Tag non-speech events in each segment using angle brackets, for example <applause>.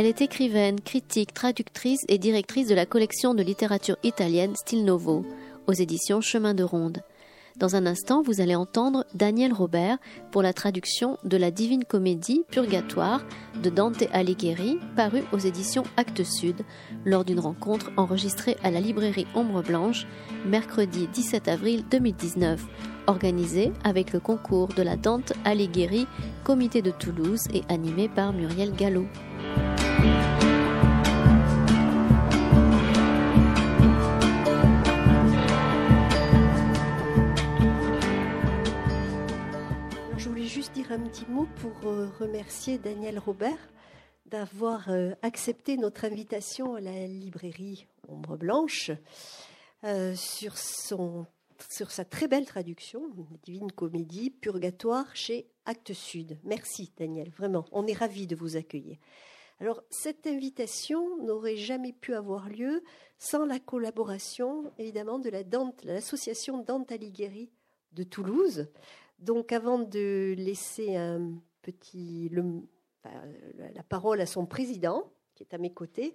Elle est écrivaine, critique, traductrice et directrice de la collection de littérature italienne Stil Novo, aux éditions Chemin de Ronde. Dans un instant, vous allez entendre Daniel Robert pour la traduction de la divine comédie Purgatoire de Dante Alighieri, parue aux éditions Actes Sud, lors d'une rencontre enregistrée à la librairie Ombre Blanche, mercredi 17 avril 2019, organisée avec le concours de la Dante Alighieri, comité de Toulouse et animée par Muriel Gallo. Un petit mot pour euh, remercier Daniel Robert d'avoir euh, accepté notre invitation à la librairie Ombre Blanche euh, sur, son, sur sa très belle traduction, Divine Comédie, Purgatoire chez Actes Sud. Merci Daniel, vraiment, on est ravis de vous accueillir. Alors, cette invitation n'aurait jamais pu avoir lieu sans la collaboration, évidemment, de l'association Dante Alighieri de Toulouse, donc avant de laisser la parole à son président, qui est à mes côtés,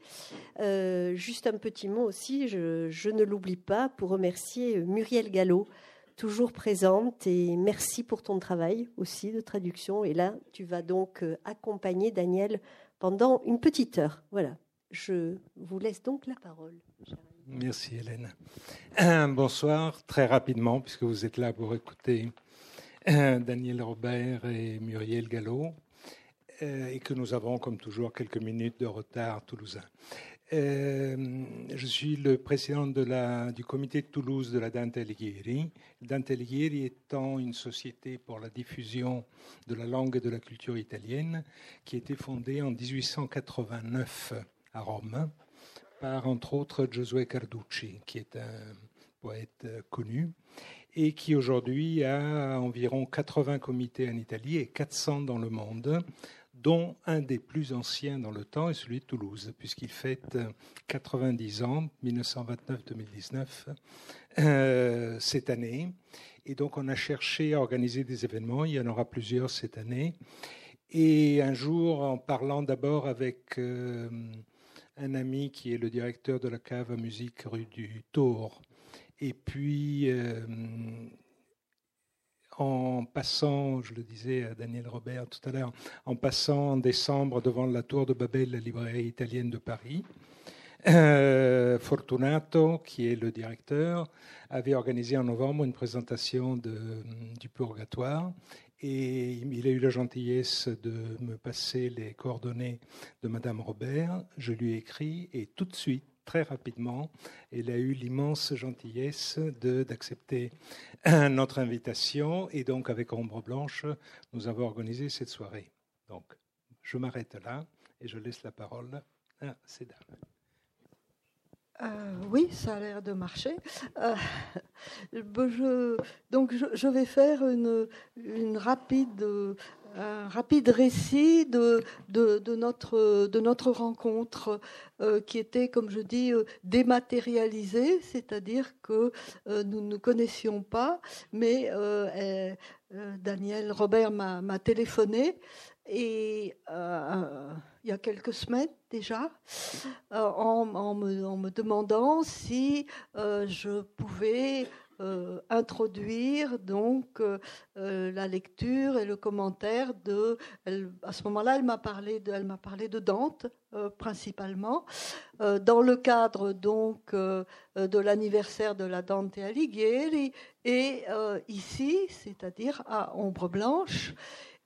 euh, juste un petit mot aussi, je, ne l'oublie pas, pour remercier Muriel Gallo, toujours présente, et merci pour ton travail aussi de traduction. Et là, tu vas donc euh, accompagner Daniel pendant une petite heure. Voilà, je vous laisse donc la parole. Merci Hélène. <clears throat> Bonsoir, très rapidement, puisque vous êtes là pour écouter <clears throat> Daniel Robert et Muriel Gallo, euh, et que nous avons, comme toujours, quelques minutes de retard toulousain. Euh, je suis le président du comité de Toulouse de la Dante Alighieri. Dante Alighieri étant une société pour la diffusion de la langue et de la culture italienne qui a été fondée en 1889 à Rome par, entre autres, Giosuè Carducci, qui est un poète connu et qui aujourd'hui a environ 80 comités en Italie et 400 dans le monde, dont un des plus anciens dans le temps est celui de Toulouse, puisqu'il fête 90 ans, 1929-2019, euh, cette année. Et donc on a cherché à organiser des événements, il y en aura plusieurs cette année. Et un jour, en parlant d'abord avec euh, un ami qui est le directeur de la cave à musique rue du Tour, et puis, euh, en passant, je le disais à Daniel Robert tout à l'heure, en passant en décembre devant la tour de Babel, la librairie italienne de Paris, euh, Fortunato, qui est le directeur, avait organisé en novembre une présentation de, du purgatoire et il a eu la gentillesse de me passer les coordonnées de Madame Robert. Je lui ai écrit et tout de suite, très rapidement. Elle a eu l'immense gentillesse d'accepter notre invitation et donc avec Ombre Blanche, nous avons organisé cette soirée. Donc, je m'arrête là et je laisse la parole à ces dames. Euh, oui, ça a l'air de marcher. Euh, <laughs> donc, je, vais faire une, une rapide un rapide récit de, notre, de notre rencontre euh, qui était, comme je dis, euh, dématérialisée, c'est-à-dire que euh, nous ne nous connaissions pas, mais Daniel Robert m'a téléphoné il y a quelques semaines déjà, en, en, me, demandant si je pouvais euh, introduire donc euh, euh, la lecture et le commentaire de. à ce moment-là, elle m'a parlé de, elle m'a parlé de Dante principalement dans le cadre donc de l'anniversaire de la Dante Alighieri et ici, c'est-à-dire à Ombre Blanche.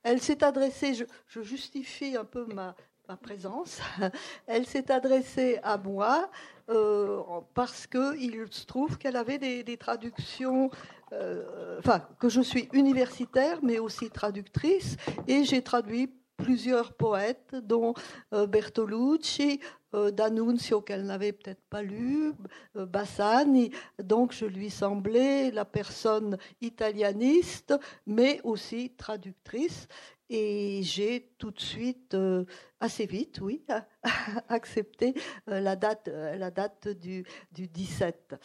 Elle s'est adressée, je, je justifie un peu ma, ma présence, <laughs> elle s'est adressée à moi euh, parce qu'il se trouve qu'elle avait des, traductions, euh, enfin que je suis universitaire mais aussi traductrice et j'ai traduit plusieurs poètes, dont euh, Bertolucci, D'Annunzio qu'elle n'avait peut-être pas lu, Bassani. Donc je lui semblais la personne italianiste, mais aussi traductrice. Et j'ai tout de suite, euh, assez vite, oui, <laughs> accepté euh, la date, euh, la date du, du 17.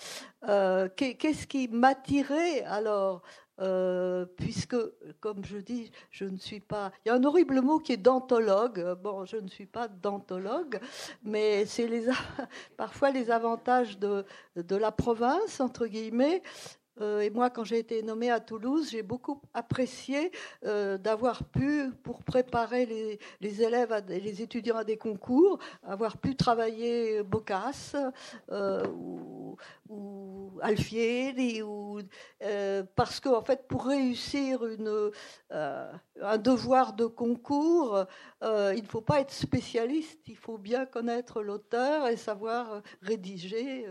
Qu'est-ce qui m'attirait alors puisque, comme je dis, je ne suis pas. Il y a un horrible mot qui est dentologue. Bon, je ne suis pas dentologue, mais c'est les, <laughs> parfois les avantages de la province, entre guillemets, euh, et moi, quand j'ai été nommée à Toulouse, j'ai beaucoup apprécié euh, d'avoir pu, pour préparer les, élèves, les étudiants à des concours, avoir pu travailler Bocas euh, ou, Alfieri, ou, parce qu'en en fait, pour réussir une, un devoir de concours, il ne faut pas être spécialiste, il faut bien connaître l'auteur et savoir rédiger.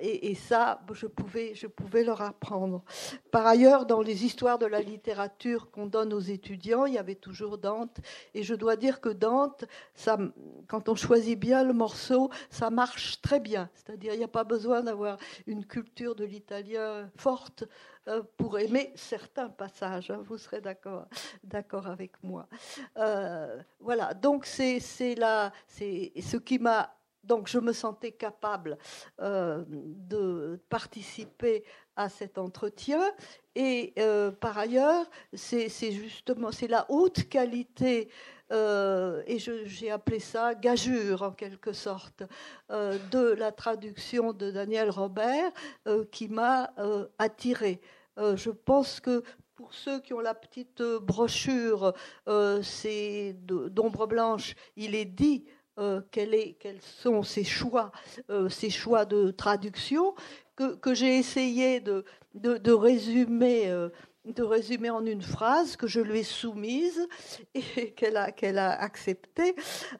Et, et, ça, je pouvais, je pouvais leur apprendre. Par ailleurs, dans les histoires de la littérature qu'on donne aux étudiants, il y avait toujours Dante. Et je dois dire que Dante, ça, quand on choisit bien le morceau, ça marche très bien. C'est-à-dire, il n'y a pas besoin d'avoir une culture de l'italien forte euh, pour aimer certains passages. Hein. vous serez d'accord, d'accord avec moi. Euh, voilà. Donc c'est c'est ce qui m'a donc je me sentais capable euh, de participer à cet entretien. Et euh, par ailleurs, c'est justement c'est la haute qualité, euh, et j'ai appelé ça gageure en quelque sorte, euh, de la traduction de Daniel Robert qui m'a attiré. je pense que pour ceux qui ont la petite brochure, d'ombre blanche, il est dit est, quels sont ces choix, ces choix de traduction que, j'ai essayé de, de, résumer. Euh, de résumer en une phrase que je lui ai soumise <laughs> et qu'elle a, qu'elle a acceptée,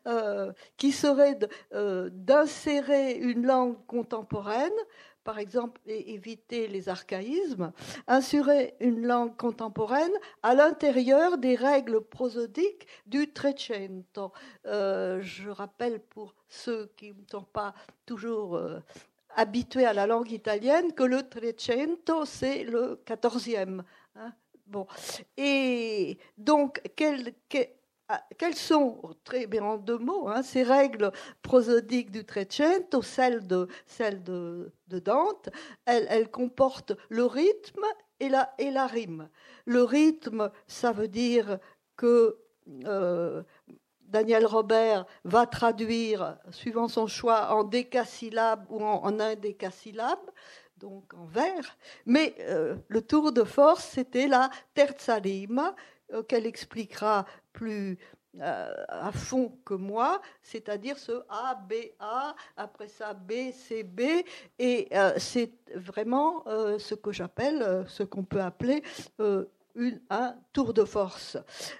euh, qui serait euh, d'insérer une langue contemporaine, par exemple, et éviter les archaïsmes, insérer une langue contemporaine à l'intérieur des règles prosodiques du Trecento. je rappelle pour ceux qui ne sont pas toujours habitué à la langue italienne que le Trecento, c'est le quatorzième. Hein. bon. Et donc, quelles, ah, sont, très bien en deux mots, hein, ces règles prosodiques du Trecento, celles de, celles de, Dante elles, comportent le rythme et la, et la rime. Le rythme, ça veut dire que euh, Daniel Robert va traduire, suivant son choix, en décasyllabes ou en, en donc en vers. Mais euh, le tour de force, c'était la terza rima, euh, qu'elle expliquera plus euh, à fond que moi, c'est-à-dire ce A, B, A, après ça B, C, B, et c'est vraiment ce que j'appelle, ce qu'on peut appeler un tour de force,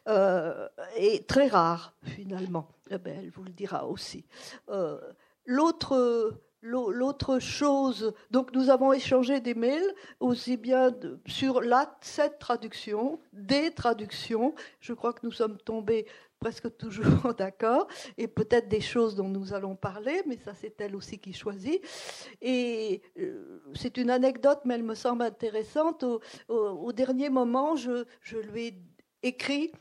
euh, et très rare finalement. Eh ben, elle vous le dira aussi. Euh, l'autre L'autre chose, donc nous avons échangé des mails aussi bien sur la, cette traduction, des traductions. Je crois que nous sommes tombés presque <laughs> toujours d'accord, et peut-être des choses dont nous allons parler, mais ça c'est elle aussi qui choisit. Et euh, c'est une anecdote, mais elle me semble intéressante. Au, dernier moment, je, je, lui ai écrit.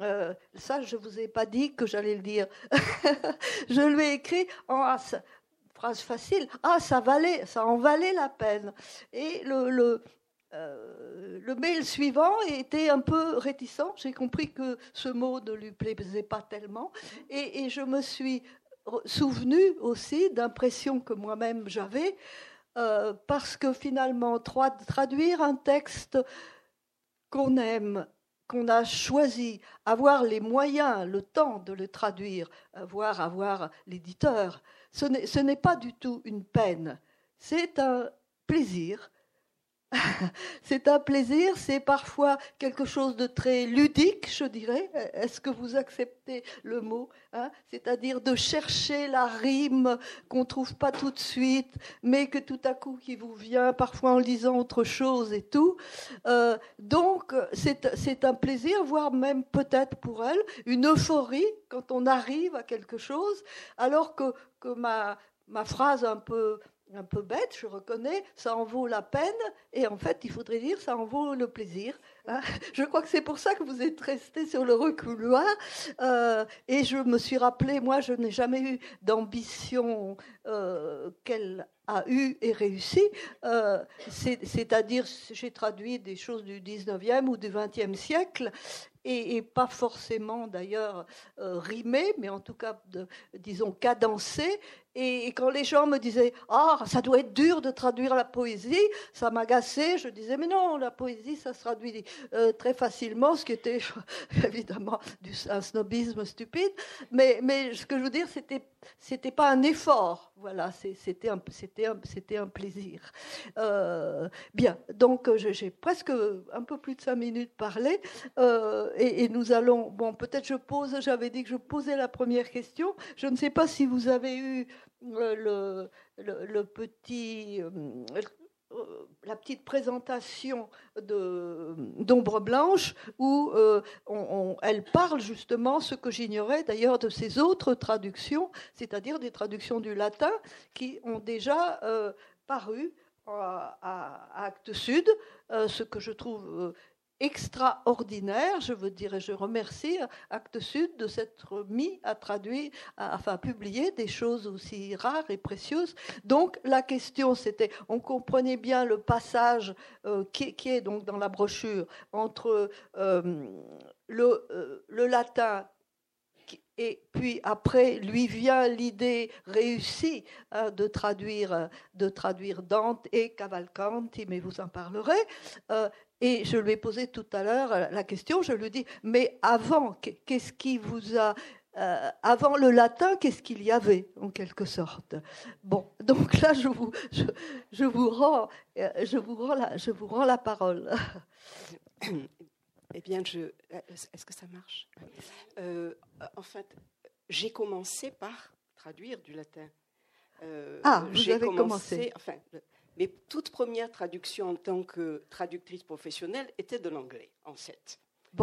Euh, ça, je vous ai pas dit que j'allais le dire. <laughs> je lui ai écrit en phrase facile. Ah, ça valait, ça en valait la peine. Et le euh, le mail suivant était un peu réticent. J'ai compris que ce mot ne lui plaisait pas tellement. Et, je me suis souvenu aussi d'impressions que moi-même j'avais, euh, parce que finalement, traduire un texte qu'on aime, qu'on a choisi, avoir les moyens, le temps de le traduire, avoir, avoir l'éditeur, ce n'est pas du tout une peine. C'est un plaisir <laughs> c'est un plaisir, c'est parfois quelque chose de très ludique, je dirais. Est-ce que vous acceptez le mot hein? C'est-à-dire de chercher la rime qu'on ne trouve pas tout de suite, mais que tout à coup qui vous vient, parfois en lisant autre chose et tout. Euh, donc, c'est un plaisir, voire même peut-être pour elle, une euphorie quand on arrive à quelque chose, alors que, que ma, ma phrase un peu un peu bête, je reconnais, ça en vaut la peine, et en fait, il faudrait dire, ça en vaut le plaisir. Hein. Je crois que c'est pour ça que vous êtes resté sur le reculoir, euh, et je me suis rappelé, moi, je n'ai jamais eu d'ambition euh, qu'elle a eu et réussi. C'est-à-dire, j'ai traduit des choses du 19e ou du 20e siècle et, pas forcément d'ailleurs euh, rimé, mais en tout cas, disons, cadencé. Et, quand les gens me disaient Ah, ça doit être dur de traduire la poésie, ça m'agaçait. Je disais Mais non, la poésie, ça se traduit euh, très facilement, ce qui était <laughs> évidemment un snobisme stupide. Mais, mais ce que je veux dire, c'était c'était pas un effort, voilà, c'était un, un, un plaisir. Euh, bien, donc j'ai presque un peu plus de cinq minutes parlé, euh, et, nous allons, bon, peut-être je pose, j'avais dit que je posais la première question. Je ne sais pas si vous avez eu euh, le, petit euh, la petite présentation d'Ombre Blanche où euh, elle parle justement ce que j'ignorais d'ailleurs de ses autres traductions, c'est-à-dire des traductions du latin qui ont déjà euh, paru à, à, Actes Sud, ce que je trouve extraordinaire. Je veux dire, et je remercie Actes Sud de s'être mis à traduire, à, enfin à publier des choses aussi rares et précieuses. Donc la question, c'était, on comprenait bien le passage euh, qui, est donc dans la brochure entre euh, le, euh, le latin et puis après, lui vient l'idée réussie hein, de, traduire, de traduire Dante et Cavalcanti, mais vous en parlerez. Et je lui ai posé tout à l'heure euh, la question, je lui ai dit, mais avant, qu'est-ce qui vous a... Euh, avant le latin, qu'est-ce qu'il y avait, en quelque sorte? Bon, <laughs> donc là, je vous, je, vous, rends, euh, je, vous, rends la, je vous rends la parole. <coughs> <coughs> <coughs> Eh bien, je, est-ce que ça marche? En fait, j'ai commencé par traduire du latin. ah, vous avez commencé. Enfin, mes toutes premières traductions en tant que traductrice professionnelle étaient de l'anglais, en fait.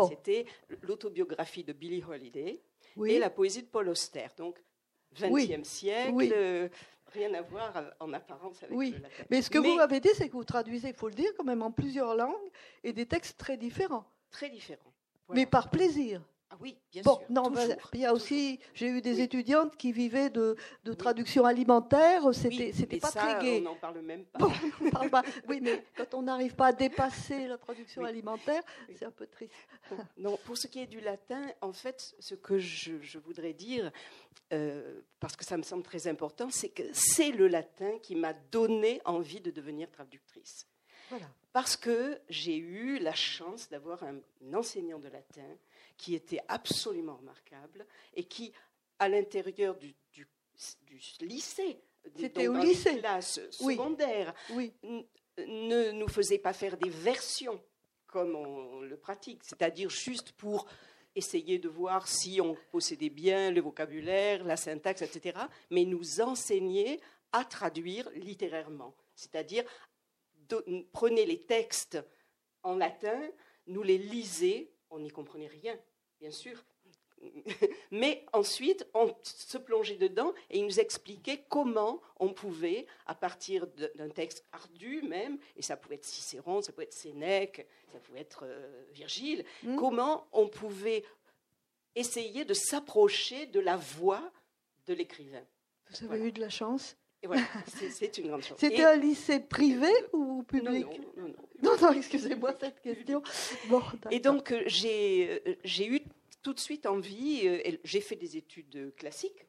C'était l'autobiographie de Billie Holiday et la poésie de Paul Auster. Donc, 20e siècle, euh, rien à voir en apparence avec le latin. Mais ce que vous m'avez dit, c'est que vous traduisez, il faut le dire, quand même en plusieurs langues et des textes très différents. Très différents. Mais par plaisir. Ah oui, bien bon, sûr. Non, il y a aussi, j'ai eu des étudiantes qui vivaient de, de traduction alimentaire. C'était, c'était pas très gai. On n'en parle même pas. <laughs> Oui, mais quand on n'arrive pas à dépasser la traduction alimentaire, c'est un peu triste. Non, pour ce qui est du latin, en fait, ce que je, voudrais dire, euh, parce que ça me semble très important, c'est que c'est le latin qui m'a donné envie de devenir traductrice. Voilà. Parce que j'ai eu la chance d'avoir un enseignant de latin qui était absolument remarquable et qui, à l'intérieur du, du, lycée, c'était au lycée, classe secondaire, oui. ne nous faisait pas faire des versions comme on le pratique, c'est-à-dire juste pour essayer de voir si on possédait bien le vocabulaire, la syntaxe, etc., mais nous enseignait à traduire littérairement, c'est-à-dire prenez les textes en latin, nous les lisez on n'y comprenait rien, bien sûr. <laughs> Mais ensuite, on se plongeait dedans et il nous expliquait comment on pouvait, à partir d'un texte ardu même, et ça pouvait être Cicéron, ça pouvait être Sénèque, ça pouvait être euh, Virgile, mmh. comment on pouvait essayer de s'approcher de la voix de l'écrivain. Vous avez eu de la chance? <laughs> c'est une grande chance. C'était un lycée privé ou public? Non, non, non. Non, excusez-moi cette question. Bon, et donc, euh, euh, j'ai eu tout de suite envie, euh, j'ai fait des études classiques,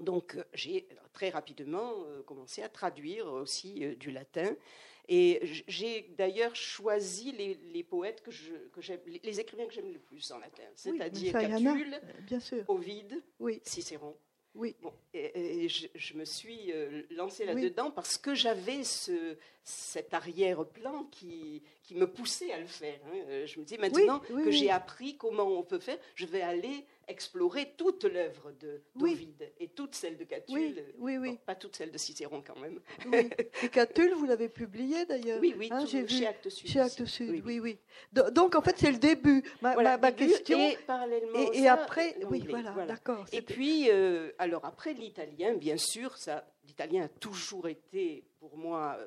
donc j'ai très rapidement commencé à traduire aussi du latin. Et j'ai d'ailleurs choisi les, poètes que j'aime, les écrivains que j'aime le plus en latin, c'est-à-dire Catulle, Ovide, oui. Cicéron. Oui. Bon, et, je, me suis euh, lancée là-dedans parce que j'avais ce, cet arrière-plan qui, qui me poussait à le faire. Hein. Euh, je me dis maintenant que j'ai appris comment on peut faire, je vais aller explorer toute l'œuvre de David et toute celle de Catulle. Oui, oui, pas toute celle de Cicéron quand même. Et Catulle, vous l'avez publié d'ailleurs. Oui, oui, hein, j'ai chez Actes Sud. Chez Actes Sud, oui, oui. Donc en fait, c'est le début. Ma, ma, question. Et parallèlement. Et, après, oui, voilà, d'accord. Et puis, euh, alors après l'italien, bien sûr, ça, l'italien a toujours été pour moi. Euh,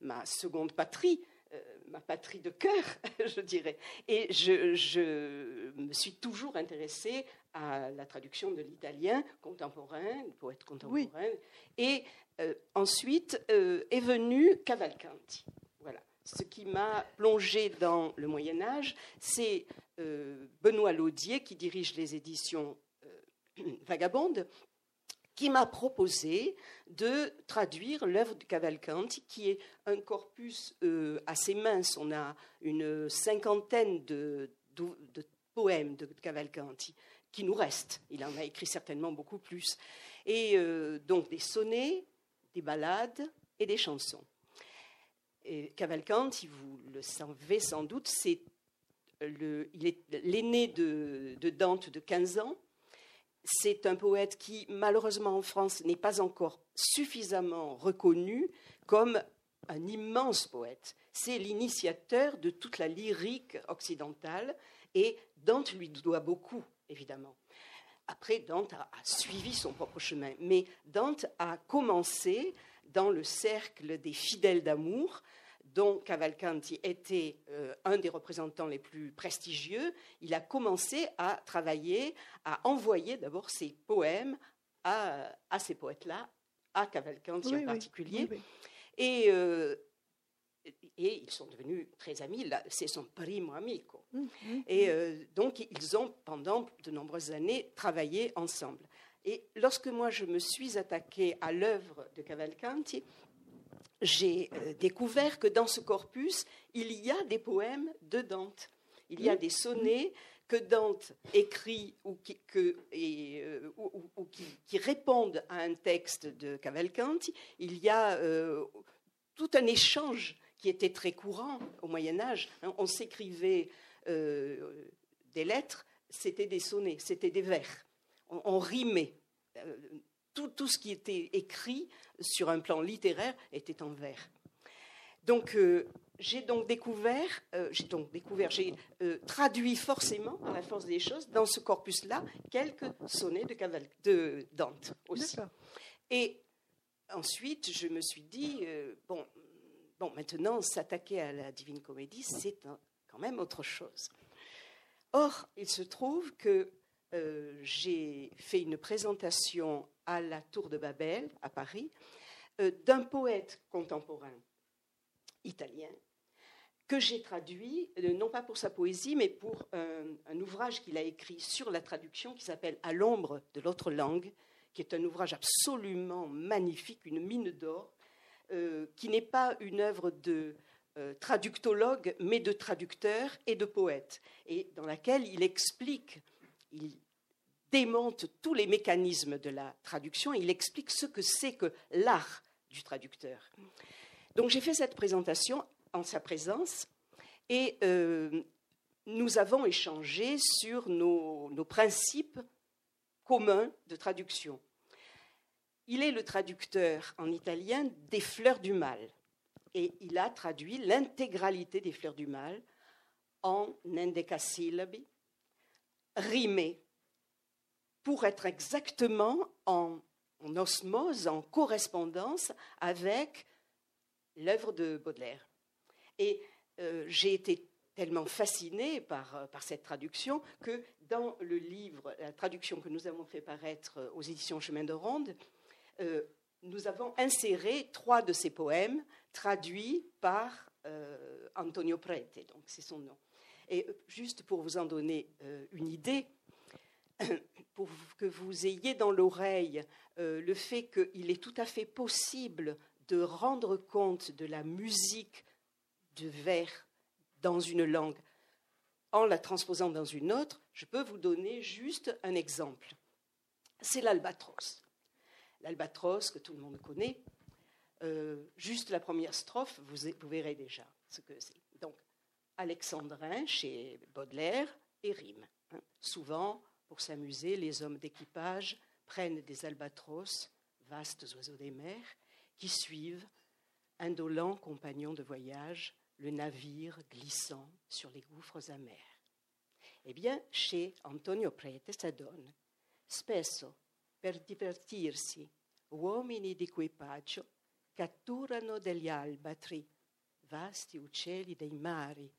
ma seconde patrie. Euh, ma patrie de cœur, <laughs> je dirais. Et je, me suis toujours intéressée à la traduction de l'italien contemporain, poète contemporain. Et euh, ensuite euh, est venu Cavalcanti. Voilà. Ce qui m'a plongé dans le Moyen Âge, c'est Benoît Laudier qui dirige les éditions Vagabondes qui m'a proposé de traduire l'œuvre de Cavalcanti, qui est un corpus euh, assez mince. On a une cinquantaine de, poèmes de Cavalcanti qui nous restent. Il en a écrit certainement beaucoup plus. Et euh, donc des sonnets, des ballades et des chansons. Et Cavalcanti, vous le savez sans doute, c'est le, il est l'aîné de, de Dante de 15 ans c'est un poète qui, malheureusement en France, n'est pas encore suffisamment reconnu comme un immense poète. C'est l'initiateur de toute la lyrique occidentale et Dante lui doit beaucoup, évidemment. Après, Dante a, suivi son propre chemin, mais Dante a commencé dans le cercle des fidèles d'amour, dont Cavalcanti était euh, un des représentants les plus prestigieux, il a commencé à travailler, à envoyer d'abord ses poèmes à, ces poètes-là, à Cavalcanti en particulier. et, euh, et ils sont devenus très amis, c'est son primo amico. Mmh, et. Euh, donc ils ont pendant de nombreuses années travaillé ensemble. Et lorsque moi je me suis attaquée à l'œuvre de Cavalcanti, j'ai euh, découvert que dans ce corpus, il y a des poèmes de Dante. Il y a des sonnets que Dante écrit ou qui, euh, répondent à un texte de Cavalcanti. Il y a euh, tout un échange qui était très courant au Moyen Âge. Hein. On s'écrivait des lettres, c'était des sonnets, c'était des vers. on rimait tout, ce qui était écrit sur un plan littéraire était en vers. Donc, euh, j'ai donc découvert, euh, j'ai donc découvert, j'ai euh, traduit forcément, à la force des choses, dans ce corpus-là, quelques sonnets de, de Dante aussi. Et ensuite, je me suis dit, bon, bon, maintenant, s'attaquer à la Divine Comédie, c'est quand même autre chose. Or, il se trouve que j'ai fait une présentation à la Tour de Babel, à Paris, euh, d'un poète contemporain italien que j'ai traduit, euh, non pas pour sa poésie, mais pour un, ouvrage qu'il a écrit sur la traduction qui s'appelle À l'ombre de l'autre langue, qui est un ouvrage absolument magnifique, une mine d'or, euh, qui n'est pas une œuvre de traductologue, mais de traducteur et de poète, et dans laquelle il explique, il démonte tous les mécanismes de la traduction. Il explique ce que c'est que l'art du traducteur. Donc j'ai fait cette présentation en sa présence et euh, nous avons échangé sur nos, principes communs de traduction. Il est le traducteur en italien des fleurs du mal et il a traduit l'intégralité des fleurs du mal en endécasyllabi, rimé pour être exactement en, osmose, en correspondance avec l'œuvre de Baudelaire. Et euh, j'ai été tellement fascinée par, par, cette traduction que dans le livre, la traduction que nous avons fait paraître aux éditions Chemin de Ronde, euh, nous avons inséré trois de ces poèmes traduits par Antonio Prete, donc c'est son nom. Et juste pour vous en donner une idée, <coughs> pour que vous ayez dans l'oreille euh, le fait qu'il est tout à fait possible de rendre compte de la musique de vers dans une langue en la transposant dans une autre, je peux vous donner juste un exemple. C'est l'albatros. L'albatros que tout le monde connaît, euh, juste la première strophe, vous, verrez déjà ce que c'est. Donc, alexandrin chez Baudelaire et rime. Hein. Souvent, pour s'amuser, les hommes d'équipage prennent des albatros, vastes oiseaux des mers, qui suivent, indolents compagnons de voyage, le navire glissant sur les gouffres amers. Eh bien, chez Antonio Prete ça donne spesso per divertirsi uomini di equipaggio catturano degli albatri vasti uccelli dei mari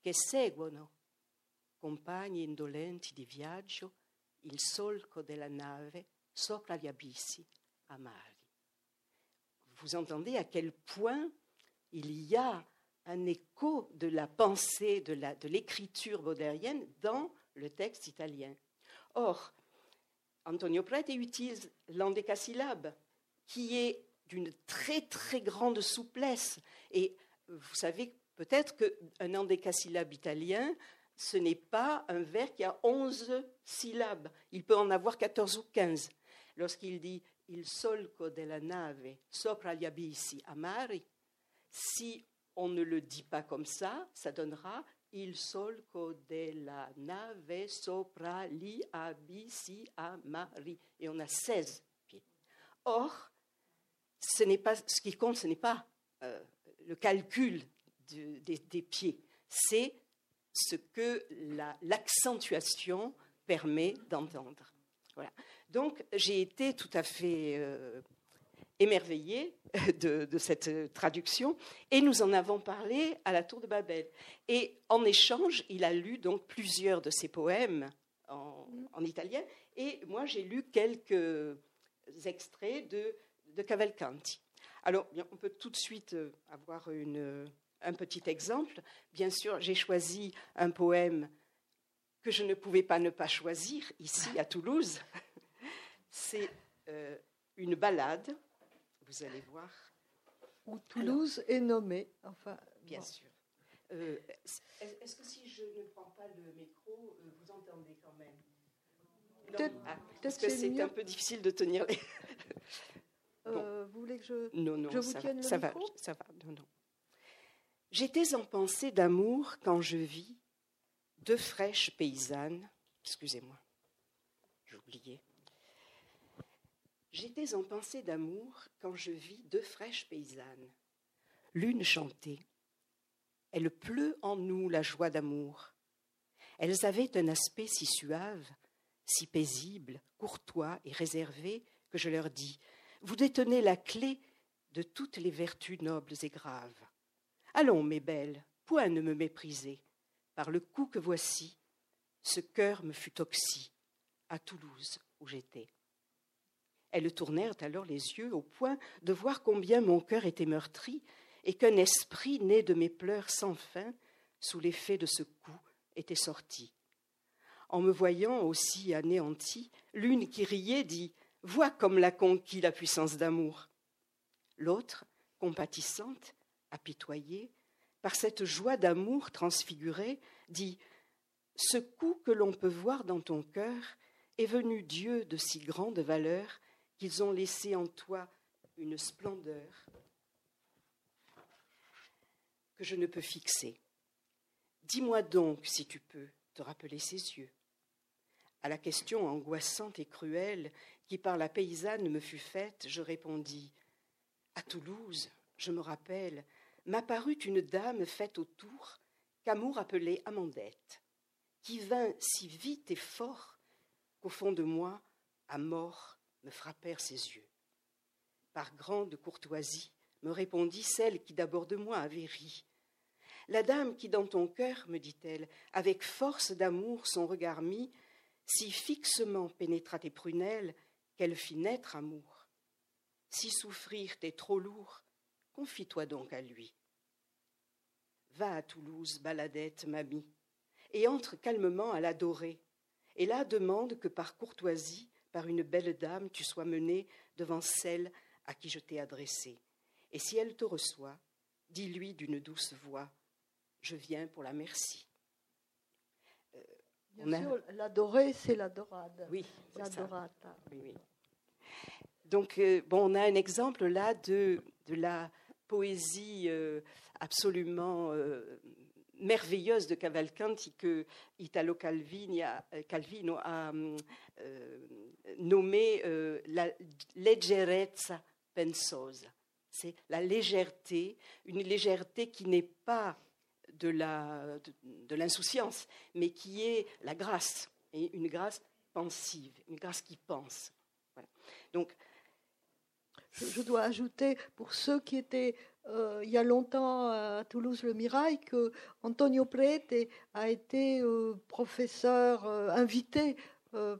che seguono, compagni indolenti di viaggio, il solco della nave sopra gli abissi amari. Vous entendez à quel point il y a un écho de la pensée, de l'écriture baudelairienne dans le texte italien. Or, Antonio Prete utilise l'endécasyllabe, qui est d'une très très grande souplesse. Et vous savez peut-être qu'un endécasyllabe italien, ce n'est pas un vers qui a 11 syllabes. Il peut en avoir 14 ou 15. Lorsqu'il dit il solco della nave sopra gli abissi amari, si on ne le dit pas comme ça, ça donnera il solco della nave sopra gli abissi amari. Et on a 16 pieds. Or, ce, n'est pas, ce qui compte, ce n'est pas euh, le calcul des, pieds, c'est ce que l'accentuation permet d'entendre. Voilà. Donc j'ai été tout à fait euh, émerveillée de, cette traduction et nous en avons parlé à la Tour de Babel. Et en échange, il a lu donc plusieurs de ses poèmes en, italien et moi j'ai lu quelques extraits de, Cavalcanti. Alors, on peut tout de suite euh, avoir un petit exemple. Bien sûr, j'ai choisi un poème que je ne pouvais pas ne pas choisir ici à Toulouse. <laughs> C'est euh, une ballade, vous allez voir. Où Toulouse est nommée. Enfin, bien sûr. Euh, est-ce que si je ne prends pas le micro, euh, vous entendez quand même? Peut-être ah, que c'est un peu difficile de tenir les. Vous voulez que je, non, non, je vous ça tienne va, le ça micro? va, ça va. Non, non. J'étais en pensée d'amour quand je vis deux fraîches paysannes. Excusez-moi, j'ai oublié. J'étais en pensée d'amour quand je vis deux fraîches paysannes. L'une chantait. Elle pleut en nous la joie d'amour. Elles avaient un aspect si suave, si paisible, courtois et réservé, que je leur dis Vous détenez la clé de toutes les vertus nobles et graves. Allons, mes belles, point ne me méprisez. Par le coup que voici, ce cœur me fut oxy, à Toulouse où j'étais. Elles tournèrent alors les yeux au point de voir combien mon cœur était meurtri, et qu'un esprit né de mes pleurs sans fin, sous l'effet de ce coup, était sorti. En me voyant aussi anéanti, l'une qui riait dit Vois comme l'a conquis la puissance d'amour. L'autre, compatissante, apitoyé, par cette joie d'amour transfigurée, dit Ce coup que l'on peut voir dans ton cœur est venu Dieu de si grande valeur qu'ils ont laissé en toi une splendeur que je ne peux fixer. Dis-moi donc si tu peux te rappeler ses yeux. À la question angoissante et cruelle qui par la paysanne me fut faite, je répondis À Toulouse, je me rappelle, m'apparut une dame faite autour qu'amour appelait Amandette, qui vint si vite et fort qu'au fond de moi, à mort, me frappèrent ses yeux. Par grande courtoisie, me répondit celle qui d'abord de moi avait ri. La dame qui dans ton cœur, me dit-elle, avec force d'amour son regard mit, si fixement pénétra tes prunelles qu'elle fit naître amour. Si souffrir t'est trop lourd, confie-toi donc à lui. Va à Toulouse, baladette, mamie, et entre calmement à l'adorer, et là demande que par courtoisie, par une belle dame, tu sois menée devant celle à qui je t'ai adressée. Et si elle te reçoit, dis-lui d'une douce voix, je viens pour la merci. Euh, Bien sûr, l'adorer, c'est l'adorade. Oui, l'adorata. Oui, oui. Donc, euh, bon, on a un exemple là de, de la poésie euh, absolument euh, merveilleuse de Cavalcanti que Italo euh, Calvino a nommé la leggerezza pensosa. C'est la légèreté, une légèreté qui n'est pas de l'insouciance, de, mais qui est la grâce, et une grâce pensive, une grâce qui pense. Donc, je, dois ajouter, pour ceux qui étaient euh, il y a longtemps à Toulouse le Mirail que Antonio Prete a été euh, professeur invité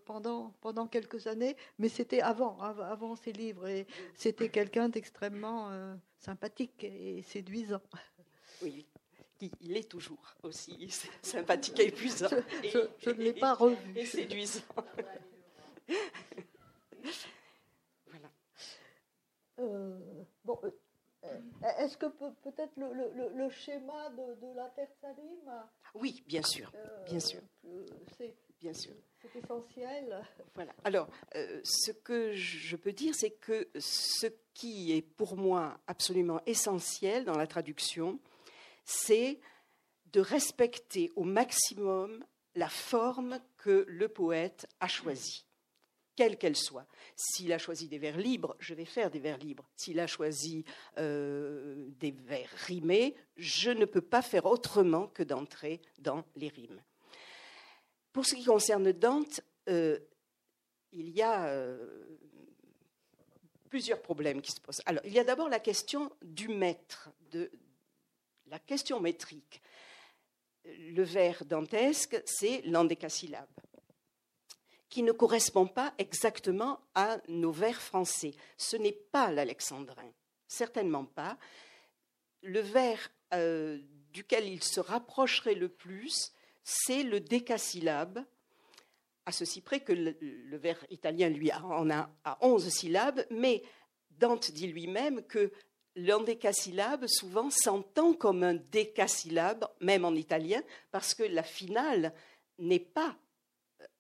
pendant, pendant quelques années, mais c'était avant, avant ses livres, et c'était quelqu'un d'extrêmement sympathique et séduisant. Oui, il est toujours aussi <laughs> sympathique et épuisant. Je, ne l'ai pas revu. Et séduisant. <laughs> voilà. Euh, bon, euh, est-ce que peut-être le, schéma de, la Terre Salim Oui, bien sûr, euh, bien sûr. C'est bien sûr. C'est essentiel. Voilà. Alors, ce que je peux dire, c'est que ce qui est pour moi absolument essentiel dans la traduction, c'est de respecter au maximum la forme que le poète a choisie, quelle qu'elle soit. S'il a choisi des vers libres, je vais faire des vers libres. S'il a choisi euh, des vers rimés, je ne peux pas faire autrement que d'entrer dans les rimes. Pour ce qui concerne Dante, euh, il y a euh, plusieurs problèmes qui se posent. Alors, il y a d'abord la question du maître, de, la question métrique. Le vers dantesque, c'est l'endécasyllabe, qui ne correspond pas exactement à nos vers français. Ce n'est pas l'alexandrin, certainement pas. Le vers euh, duquel il se rapprocherait le plus, c'est le décasyllabe, à ceci près que le, vers italien, lui, en a à 11 syllabes, mais Dante dit lui-même que l'endécasyllabe souvent s'entend comme un décasyllabe, même en italien, parce que la finale n'est pas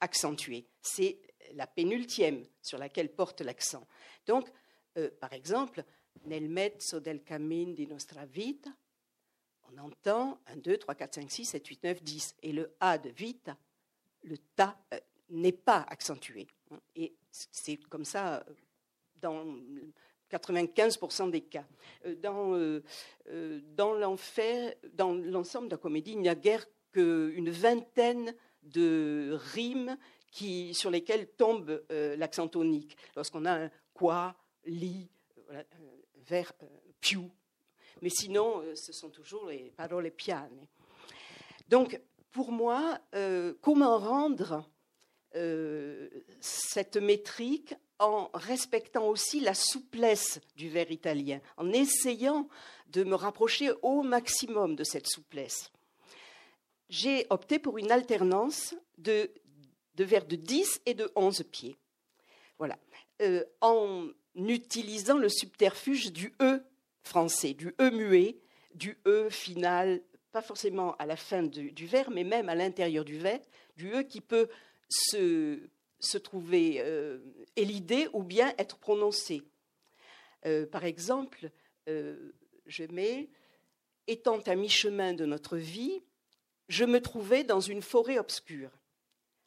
accentuée. C'est la pénultième sur laquelle porte l'accent. Donc, euh, par exemple, nel mezzo del cammin di nostra vita, on entend 1, 2, 3, 4, 5, 6, 7, 8, 9, 10. Et le A de vita, le ta, euh, n'est pas accentué. Et c'est comme ça dans 95% des cas. Euh, dans, euh, euh, dans l'enfer, dans l'ensemble de la comédie, il n'y a guère qu'une vingtaine de rimes qui, sur lesquelles tombe l'accent tonique. Lorsqu'on a un quoi, li, vers più. Mais sinon, ce sont toujours les paroles pianes. Donc, pour moi, comment rendre cette métrique en respectant aussi la souplesse du vers italien, en essayant de me rapprocher au maximum de cette souplesse? J'ai opté pour une alternance de, vers de 10 et de 11 pieds. Voilà. Euh, en utilisant le subterfuge du E français, du E muet, du E final, pas forcément à la fin du vers, mais même à l'intérieur du vers, du E qui peut se se trouver euh, élidé ou bien être prononcé. Euh, par exemple, euh, je mets Étant à mi-chemin de notre vie, je me trouvais dans une forêt obscure.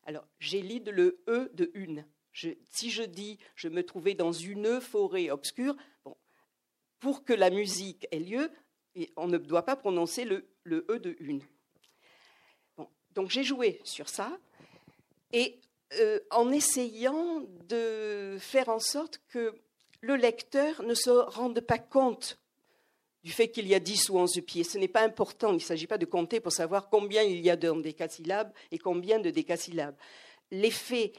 Alors, j'élide le E de une. si je dis je me trouvais dans une forêt obscure, bon, pour que la musique ait lieu, on ne doit pas prononcer le, le E de une. Bon, donc j'ai joué sur ça. Et euh, en essayant de faire en sorte que le lecteur ne se rende pas compte du fait qu'il y a 10 ou 11 pieds. Ce n'est pas important, il ne s'agit pas de compter pour savoir combien il y a de décasyllabes et combien de décasyllabes. L'effet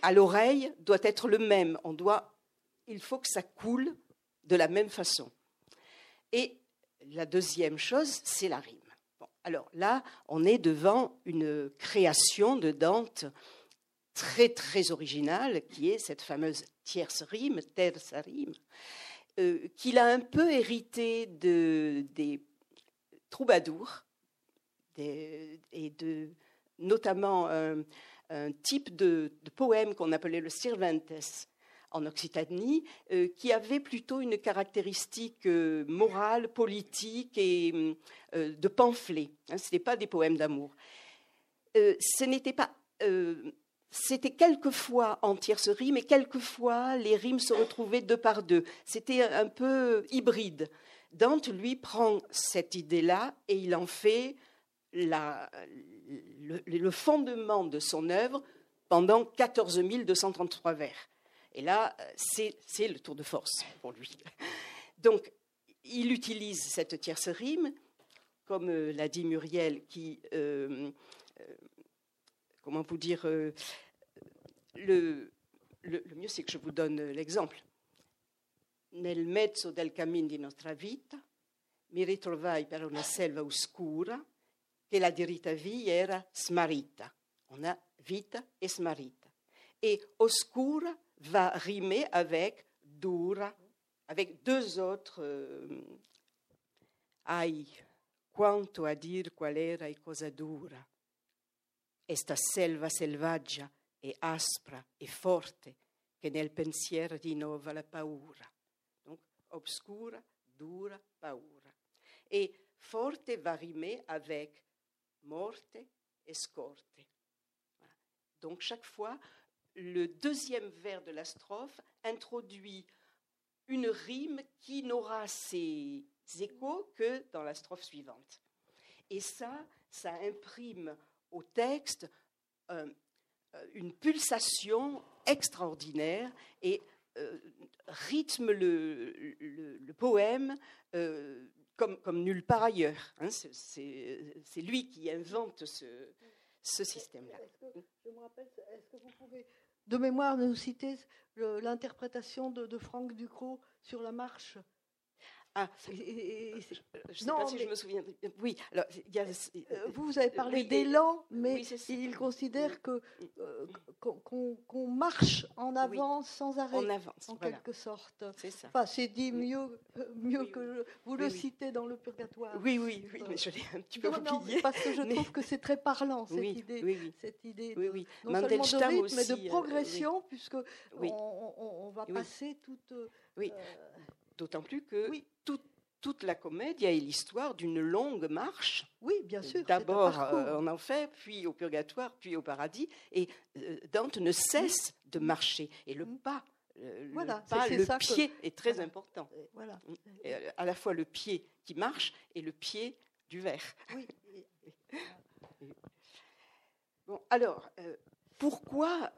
à l'oreille doit être le même. On doit, il faut que ça coule de la même façon. Et la deuxième chose, c'est la rime. Alors là, on est devant une création de Dante très très originale, qui est cette fameuse tierce rime, terza rime, euh, qu'il a un peu hérité de, des troubadours, et de, notamment un, type de, poème qu'on appelait le Cervantes en Occitanie, euh, qui avait plutôt une caractéristique euh, morale, politique et de pamphlet. Hein, ce n'était pas des poèmes d'amour. ce n'était pas. C'était quelquefois en tiercerie, mais quelquefois les rimes se retrouvaient deux par deux. C'était un peu hybride. Dante, lui, prend cette idée-là et il en fait la, le, le, fondement de son œuvre pendant 14 233 vers. Et là, c'est le tour de force pour lui. Donc, il utilise cette tierce rime, comme l'a dit Muriel, qui, comment vous dire, le, le, mieux c'est que je vous donne l'exemple. Nel mezzo del cammin di nostra vita mi ritrovai per una selva oscura che la diritta via era smarrita. On a vita e smarrita. Et oscura va rimer avec dura, avec deux autres euh, ai, quanto a dir qual era e cosa dura. Esta selva selvaggia e aspra e forte che nel pensiero rinnova la paura. Donc, obscura, dura, paura. Et forte va rimer avec morte et scorte. Donc chaque fois, le deuxième vers de la strophe introduit une rime qui n'aura ses échos que dans la strophe suivante. Et ça, ça imprime au texte euh, une pulsation extraordinaire et euh, rythme le, poème euh, comme, comme, nulle part ailleurs. Hein. C'est lui qui invente ce, ce système-là. Je me rappelle, est-ce que vous pouvez de mémoire nous citer l'interprétation de, de Franck Ducrot sur la marche ah, je ne sais pas si je me souviens. Oui, alors, y a, euh, vous, vous avez parlé d'élan, mais il considère que euh, qu'on marche en avant sans arrêt, en, avance, en quelque sorte. C'est ça. Enfin, c'est dit mieux, mieux que vous le citez dans le Purgatoire. Oui, oui, oui, mais je l'ai un petit peu oublié. parce que je trouve que c'est très parlant cette idée, cette idée de, non seulement de rythme, mais de euh, progression, puisque on, on, va passer toute. Oui. D'autant plus que toute la comédie est l'histoire d'une longue marche. Oui, bien sûr. D'abord euh, en enfer, puis au purgatoire, puis au paradis. Et euh, Dante ne cesse de marcher. Et le pas, le, pas, le pied est très important. Voilà. Mm. à la fois le pied qui marche et le pied du verre. Oui. bon, alors, euh, pourquoi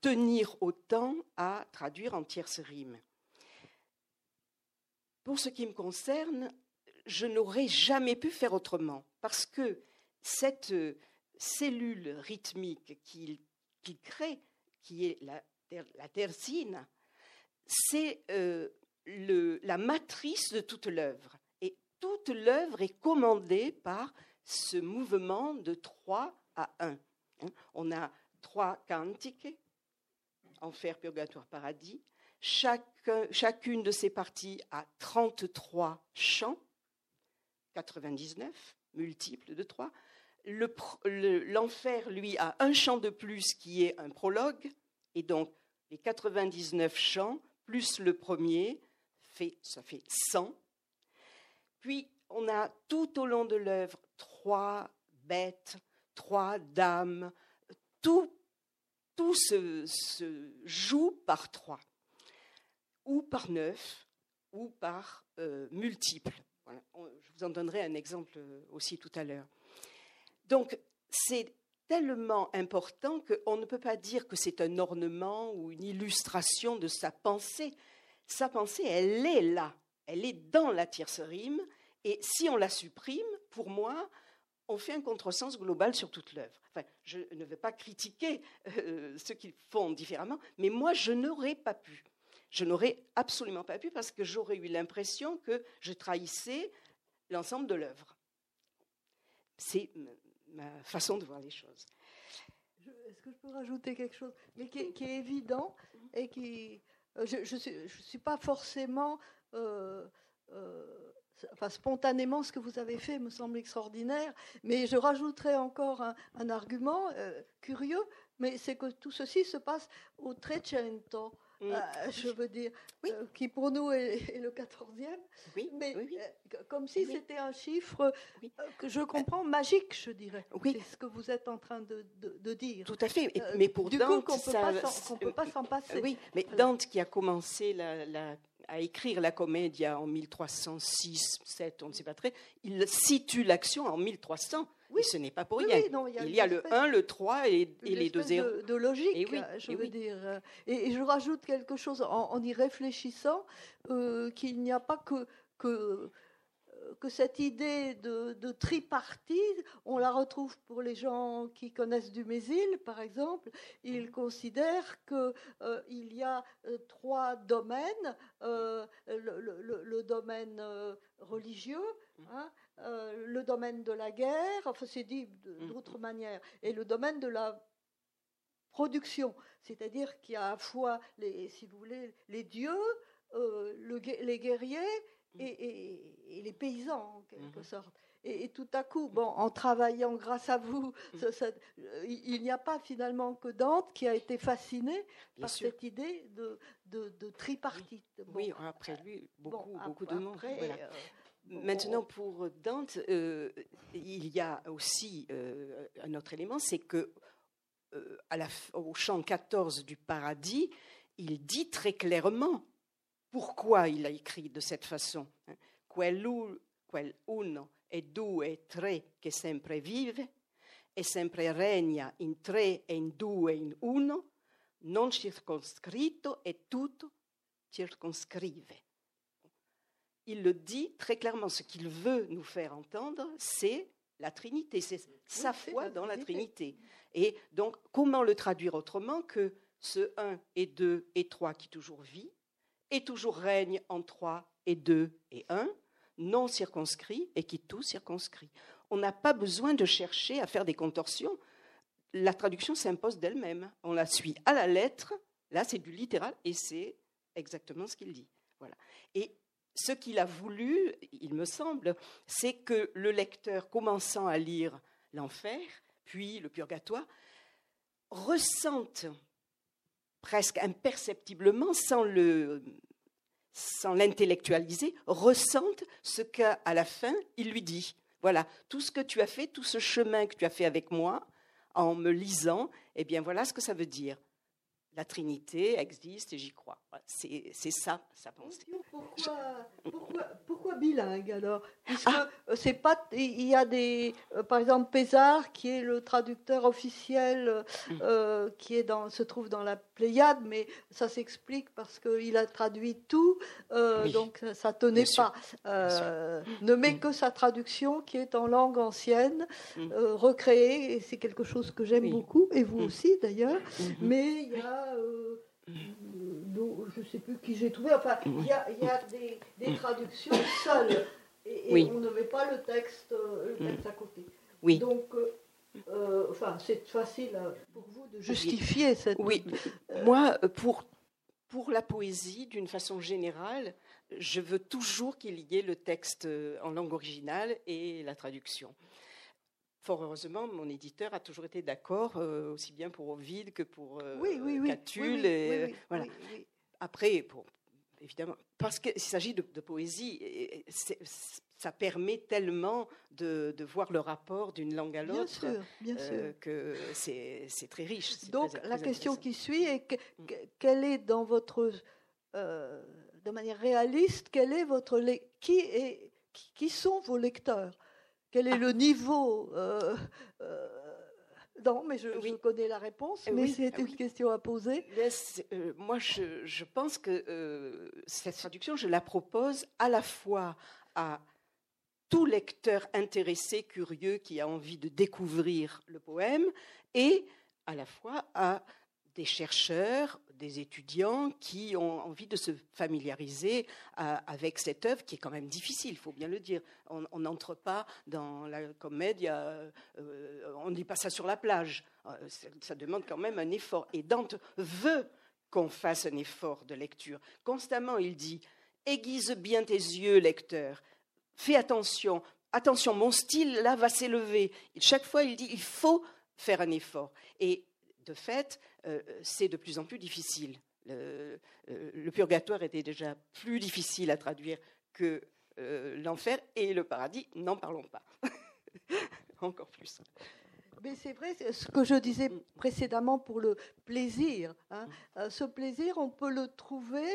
tenir autant à traduire en tierce rime? Pour ce qui me concerne, je n'aurais jamais pu faire autrement, parce que cette euh, cellule rythmique qu'il crée, qui est la, terzine, c'est euh, la matrice de toute l'œuvre. Et toute l'œuvre est commandée par ce mouvement de 3 à 1. Hein. On a trois cantiques, enfer, purgatoire, paradis, chacune de ces parties a 33 chants, 99, multiples de 3. L'enfer, lui, a un chant de plus qui est un prologue, et donc les 99 chants, plus le premier, ça fait 100. Puis, on a tout au long de l'œuvre trois bêtes, trois dames, tout, tout se, se joue par trois ou par neuf, ou par euh, multiples. Je vous en donnerai un exemple euh, aussi tout à l'heure. Donc, c'est tellement important qu'on ne peut pas dire que c'est un ornement ou une illustration de sa pensée. Sa pensée, elle est là, elle est dans la tierce rime, et si on la supprime, pour moi, on fait un contresens global sur toute l'œuvre. Enfin, je ne veux pas critiquer euh, ceux qui font différemment, mais moi, je n'aurais pas pu je n'aurais absolument pas pu parce que j'aurais eu l'impression que je trahissais l'ensemble de l'œuvre. C'est ma façon de voir les choses. Est-ce que je peux rajouter quelque chose? Mais qui, est évident et qui. Euh, je ne suis, pas forcément. Euh, euh, enfin, spontanément, ce que vous avez fait me semble extraordinaire, mais je rajouterai encore un, argument curieux, mais c'est que tout ceci se passe au Trecento. Mm. Euh, je veux dire, euh, qui pour nous est, le 14e, oui, mais euh, comme si c'était un chiffre que je comprends magique, je dirais. C'est ce que vous êtes en train de, de, dire. Tout à fait, mais pour du Dante, coup, qu'on ne peut pas s'en passer. Oui, mais Dante qui a commencé la, à écrire la comédie en 1306, 7, on ne sait pas très, il situe l'action en 1300. Oui. ce n'est pas pour rien. il y a, le 1, le 3 et, les deux zéros. De, de logique, et je veux dire. Et, je rajoute quelque chose en, y réfléchissant, euh, qu'il n'y a pas que, que que cette idée de, tripartite, on la retrouve pour les gens qui connaissent du Mésil, par exemple. Ils considèrent qu'il euh, y a euh, trois domaines euh, le, domaine religieux, hein, le domaine de la guerre, enfin c'est dit d'autres manières, et le domaine de la production, c'est-à-dire qu'il y a à la fois, les, si vous voulez, les dieux, les guerriers et, les paysans en quelque mhm. sorte. Et, tout à coup, bon, en travaillant grâce à vous, mhm. euh, il n'y a pas finalement que Dante qui a été fasciné par cette idée de, de, tripartite. oui, après lui, beaucoup, beaucoup de monde. Euh, Maintenant, pour Dante, euh, il y a aussi un autre élément, c'est que à la, au chant 14 du paradis, il dit très clairement pourquoi il a écrit de cette façon. Hein? Quel uno e due tre che sempre vive e sempre regna in tre e in due e in uno, non circonscritto e tutto circonscrive. Il le dit très clairement. Ce qu'il veut nous faire entendre, c'est la Trinité, c'est sa foi dans la Trinité. Et donc, comment le traduire autrement que ce 1 et 2 et 3 qui toujours vit, et toujours règne en trois et deux et un, non circonscrit et qui tout circonscrit. On n'a pas besoin de chercher à faire des contorsions. La traduction s'impose d'elle-même. On la suit à la lettre. Là, c'est du littéral et c'est exactement ce qu'il dit. Voilà. Et ce qu'il a voulu, il me semble, c'est que le lecteur, commençant à lire l'enfer, puis le purgatoire, ressente presque imperceptiblement, sans le sans l'intellectualiser, ressente ce qu'à la fin, il lui dit. Voilà, tout ce que tu as fait, tout ce chemin que tu as fait avec moi, en me lisant, eh bien voilà ce que ça veut dire la Trinité existe et j'y crois. C'est ça, sa pensée. Pourquoi, pourquoi, bilingue alors? Puisque ah. Euh, c'est pas, il y a des, euh, par exemple Pézard qui est le traducteur officiel, mm. euh, qui est dans, se trouve dans la Pléiade, mais ça s'explique parce qu'il a traduit tout, donc ça tenait pas. ne met mm. que sa traduction qui est en langue ancienne, mm. recréée, et c'est quelque chose que j'aime beaucoup, et vous aussi d'ailleurs. Mais il y a euh, je ne sais plus qui j'ai trouvé. Enfin, il y a, des, traductions seules. Et, on ne met pas le texte, euh, le texte à côté. Oui. Donc, euh, enfin, c'est facile pour vous de justifier cette. Oui. Moi, pour, pour la poésie, d'une façon générale, je veux toujours qu'il y ait le texte en langue originale et la traduction. Fort heureusement, mon éditeur a toujours été d'accord, euh, aussi bien pour Ovid que pour euh, oui, oui, oui, Catulle. et, voilà. Après, pour, évidemment, parce qu'il s'agit de, poésie, ça permet tellement de, voir le rapport d'une langue à l'autre euh, que c'est très riche. Donc la question qui suit est mm. quelle est dans votre, de manière réaliste, quel est votre qui est qui sont vos lecteurs? Quel est le niveau euh, euh, non, mais je, connais la réponse, mais c'est une question à poser. Euh, moi, je, pense que cette traduction, je la propose à la fois à tout lecteur intéressé, curieux, qui a envie de découvrir le poème, et à la fois à des chercheurs, des étudiants qui ont envie de se familiariser euh, avec cette œuvre qui est quand même difficile, il faut bien le dire. On n'entre pas dans la comédie, euh, on ne dit pas ça sur la plage. Euh, ça, demande quand même un effort. Et Dante veut qu'on fasse un effort de lecture. Constamment, il dit Aiguise bien tes yeux, lecteur. Fais attention. Attention, mon style là va s'élever. Chaque fois, il dit il faut faire un effort. Et de fait, euh, c'est de plus en plus difficile. Euh, le, purgatoire était déjà plus difficile à traduire que euh, l'enfer et le paradis, n'en parlons pas. <laughs> Encore plus. Mais c'est vrai, ce que je disais mm. précédemment pour le plaisir. Hein. Ce plaisir, on peut le trouver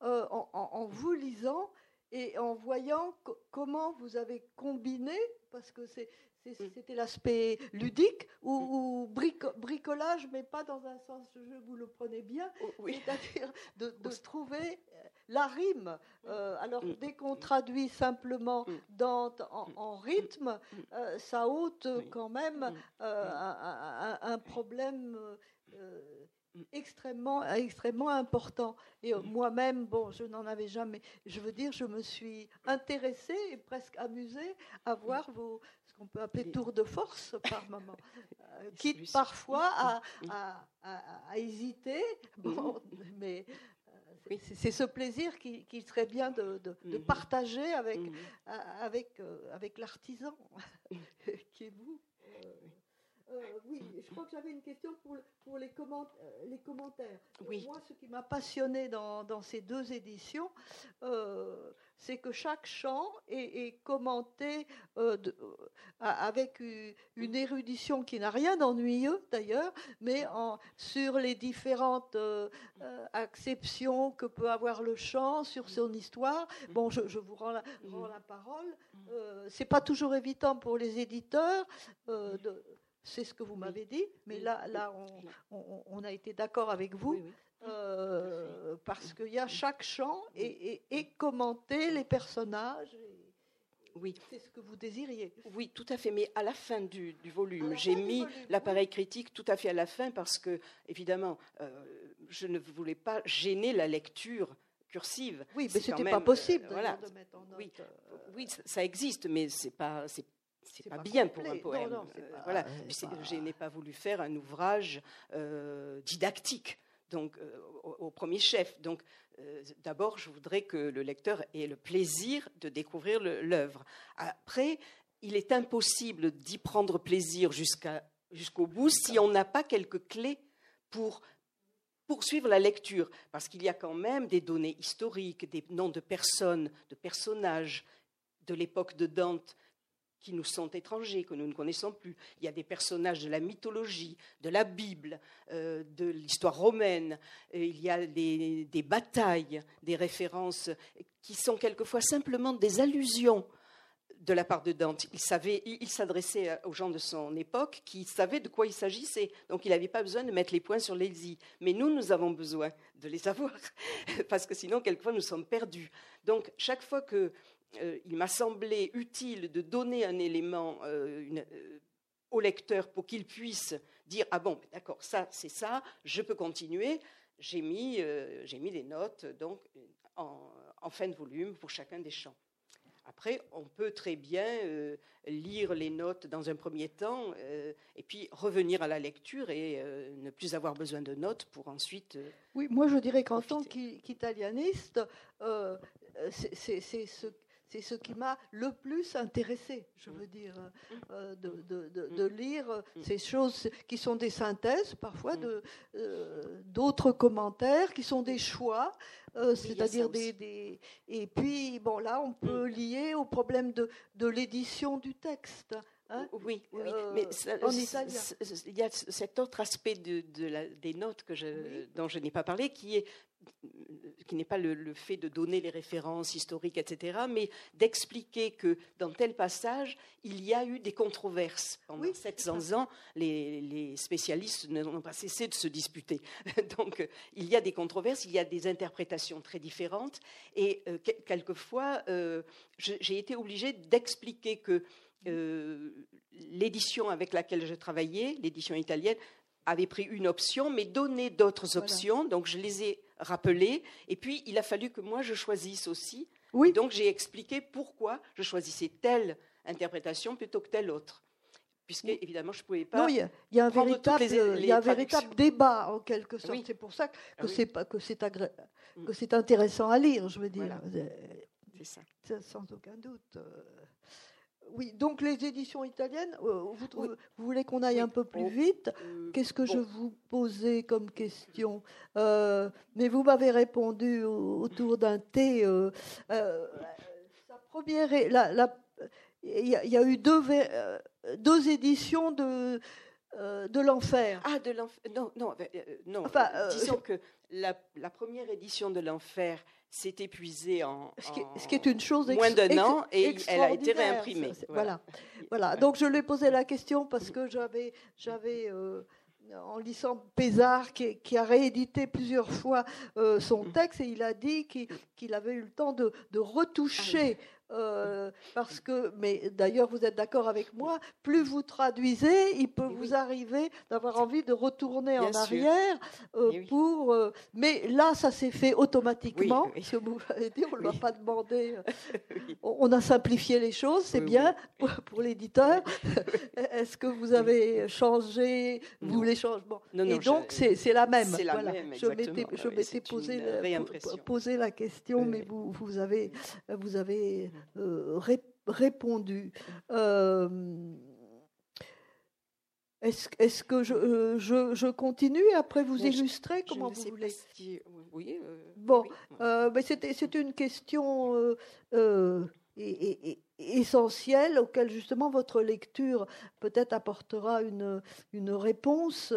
en, vous lisant et en voyant comment vous avez combiné, parce que c'est. C'était l'aspect ludique ou, bricolage, mais pas dans un sens, je vous le prenez bien, oh, c'est-à-dire <laughs> de, trouver euh, la rime. Mm. Euh, alors, mm. dès qu'on traduit simplement dans, en, rythme, euh, ça ôte quand même un, problème extrêmement, extrêmement important. Et moi-même, bon, je n'en avais jamais. Je veux dire, je me suis intéressée et presque amusée à voir vos, qu'on peut appeler tour de force par moment, <laughs> euh, quitte parfois à, à, hésiter. Bon, mais euh, c'est ce plaisir qui, serait bien de, de, partager avec, avec, euh, avec l'artisan <laughs> qui est vous. Oui, je crois que j'avais une question pour, pour les, les commentaires. Oui. Moi, ce qui m'a passionné dans, dans, ces deux éditions, c'est que chaque chant est, commenté euh, euh, avec une érudition qui n'a rien d'ennuyeux d'ailleurs, mais en, sur les différentes euh, acceptions que peut avoir le chant sur son histoire. Bon, je, vous rends la, parole. c'est pas toujours évident pour les éditeurs de c'est ce que vous m'avez dit, mais là, là on, a été d'accord avec vous. Euh, parce qu'il y a chaque chant et, et, commenter les personnages. Oui. C'est ce que vous désiriez. Oui, tout à fait. Mais à la fin du, volume, j'ai mis l'appareil critique tout à fait à la fin parce que, évidemment, euh, je ne voulais pas gêner la lecture cursive. Oui, mais c'était pas possible voilà. de mettre en note. Oui, euh, oui ça existe, mais c'est pas c'est c'est pas, bien pour un poème. voilà. Je n'ai pas voulu faire un ouvrage didactique donc euh, au, premier chef. Donc euh, d'abord, je voudrais que le lecteur ait le plaisir de découvrir l'œuvre. Après, il est impossible d'y prendre plaisir jusqu'au bout si on n'a pas quelques clés pour poursuivre la lecture, parce qu'il y a quand même des données historiques, des noms de personnes, de personnages de l'époque de Dante qui nous sont étrangers, que nous ne connaissons plus. Il y a des personnages de la mythologie, de la Bible, euh, de l'histoire romaine. il y a des, batailles, des références qui sont quelquefois simplement des allusions de la part de Dante. Il savait, il s'adressait aux gens de son époque qui savaient de quoi il s'agissait. Donc il n'avait pas besoin de mettre les points sur les i. Mais nous, nous avons besoin de les savoir <laughs> parce que sinon, quelquefois, nous sommes perdus. Donc chaque fois que il m'a semblé utile de donner un élément euh, euh, au lecteur pour qu'il puisse dire ah bon d'accord ça c'est ça je peux continuer j'ai mis j'ai mis des notes donc en, fin de volume pour chacun des chants après, on peut très bien lire les notes dans un premier temps et puis revenir à la lecture et ne plus avoir besoin de notes pour ensuite. oui, moi je dirais qu'en tant qu'italianiste, c'est ce c'est ce qui m'a le plus intéressé, je veux dire, euh, de, lire ces choses qui sont des synthèses, parfois de euh, d'autres commentaires, qui sont des choix, euh, c'est-à-dire des, Et puis, bon, là, on peut lier au problème de, de l'édition du texte. Hein, oui, oui, mais il y a cet autre aspect de, des notes que je, dont je n'ai pas parlé, qui est qui n'est pas le, fait de donner les références historiques, etc., mais d'expliquer que dans tel passage, il y a eu des controverses. Pendant 700 ans, les, spécialistes n'ont pas cessé de se disputer. <laughs> Donc, il y a des controverses, il y a des interprétations très différentes, et euh, quelquefois, euh, j'ai été obligée d'expliquer que euh, l'édition avec laquelle je travaillais, l'édition italienne, avait pris une option, mais donné d'autres options. Donc je les ai rappelées. Et puis il a fallu que moi je choisisse aussi. Oui. Donc j'ai expliqué pourquoi je choisissais telle interprétation plutôt que telle autre. Puisque, évidemment, je ne pouvais pas. Non, il y a, un véritable, il y a un véritable débat, en quelque sorte. C'est pour ça que, ah c'est que c'est que intéressant à lire, je veux dire. C'est ça. Sans aucun doute. Oui, donc les éditions italiennes, euh, vous, voulez qu'on aille un peu plus vite euh, Qu'est-ce que je vous posais comme question euh, Mais vous m'avez répondu autour d'un thé. sa première, il y, a eu deux, deux éditions de de l'enfer. Ah, de l'enfer. Non, non, non. disons que la, première édition de l'enfer s'est épuisée en, ce, qui, est une chose moins d'un an et elle a été réimprimée. Voilà. voilà. Donc je lui ai posé la question parce que j'avais, j'avais en lisant Pézard, qui, a réédité plusieurs fois euh, son mm. texte, et il a dit qu'il avait eu le temps de, retoucher ah euh, parce que, mais d'ailleurs, vous êtes d'accord avec moi, plus vous traduisez, il peut vous arriver d'avoir envie de retourner en arrière euh, pour. Euh, mais là, ça s'est fait automatiquement. Ce que vous avez dit, on ne l'a pas demandé. <laughs> on, a simplifié les choses, c'est bien pour, l'éditeur. <laughs> Est-ce que vous avez changé Vous les changements Et donc, c'est la même. La même je m'étais posé, posé, la question, mais vous, vous avez, vous avez euh, répondu. Euh, est-ce que je, je, continue et après vous illustrer comment vous voulez? Oui. bon, mais c'est une question essentielle auquel justement votre lecture peut-être apportera une, une réponse.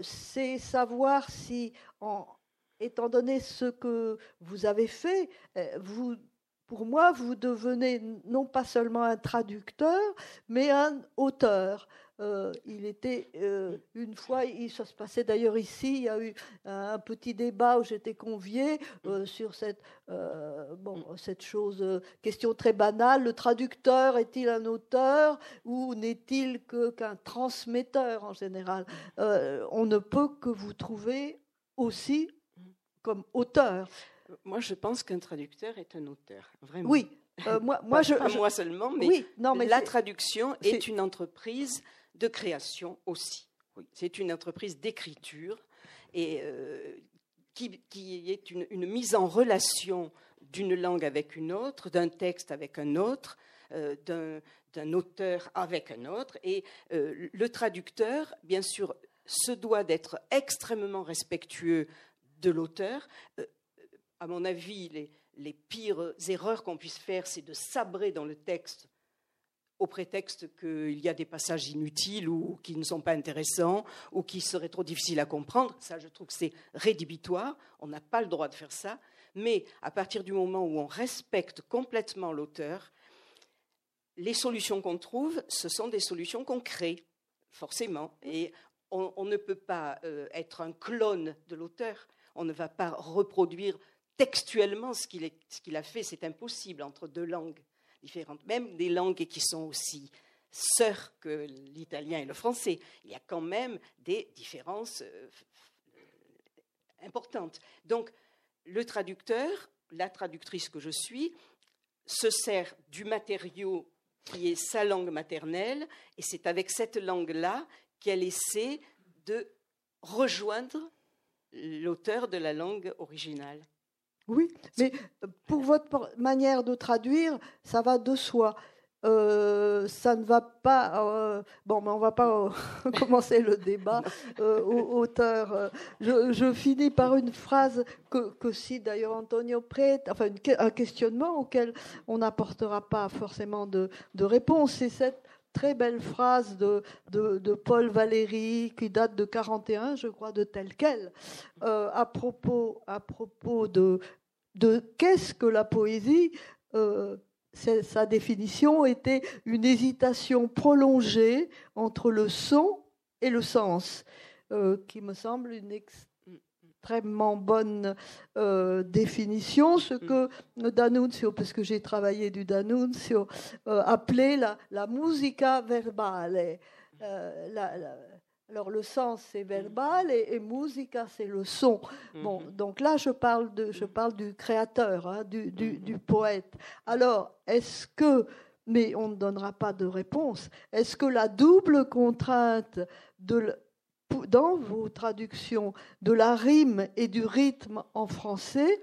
c'est savoir si, en, étant donné ce que vous avez fait, vous pour moi, vous devenez non pas seulement un traducteur, mais un auteur. Euh, il était euh, une fois, il, ça se passait d'ailleurs ici, il y a eu un petit débat où j'étais convié euh, sur cette, bon, cette chose, question très banale, le traducteur est-il un auteur ou n'est-il que, qu'un transmetteur en général? On ne peut que vous trouver aussi comme auteur. Moi, je pense qu'un traducteur est un auteur, vraiment. Oui, euh, <laughs> moi, moi je, pas moi seulement, mais, oui, non, mais la traduction est, une entreprise de création aussi. Oui, c'est une entreprise d'écriture et euh, qui, qui, est une, une, mise en relation d'une langue avec une autre, d'un texte avec un autre, euh, d'un auteur avec un autre. Et le traducteur, bien sûr, se doit d'être extrêmement respectueux de l'auteur à mon avis, les, pires erreurs qu'on puisse faire, c'est de sabrer dans le texte au prétexte qu'il y a des passages inutiles ou qui ne sont pas intéressants ou qui seraient trop difficiles à comprendre. Ça, je trouve que c'est rédhibitoire. On n'a pas le droit de faire ça. Mais à partir du moment où on respecte complètement l'auteur, les solutions qu'on trouve, ce sont des solutions qu'on crée, forcément. Et on, ne peut pas euh, être un clone de l'auteur. On ne va pas reproduire textuellement ce qu'il a fait, c'est impossible entre deux langues différentes, même des langues qui sont aussi sœurs que l'italien et le français. Il y a quand même des différences euh, importantes. Donc, le traducteur, la traductrice que je suis, se sert du matériau qui est sa langue maternelle, et c'est avec cette langue-là qu'elle essaie de rejoindre l'auteur de la langue originale. Oui, mais pour votre manière de traduire, ça va de soi. Euh, ça ne va pas. Euh, bon, mais on va pas euh, <laughs> commencer le débat. auteur, je, finis par une phrase que, que d'ailleurs Antonio Prete, enfin un questionnement auquel on n'apportera pas forcément de, de réponse. C'est cette très belle phrase de, Paul Valéry qui date de 41, je crois, de tel quel, à propos, à propos de, de qu'est-ce que la poésie. Euh, sa définition était une hésitation prolongée entre le son et le sens, euh, qui me semble une extrêmement bonne euh, définition, ce que D'Annunzio, parce que j'ai travaillé du D'Annunzio, appelait la, la musica verbale. La, alors le sens c'est verbal et, musica c'est le son. Bon, mhm. donc là je parle de, je parle du créateur, hein, du, du, du, poète. Alors est-ce que, mais on ne donnera pas de réponse, est-ce que la double contrainte de, dans vos traductions de la rime et du rythme en français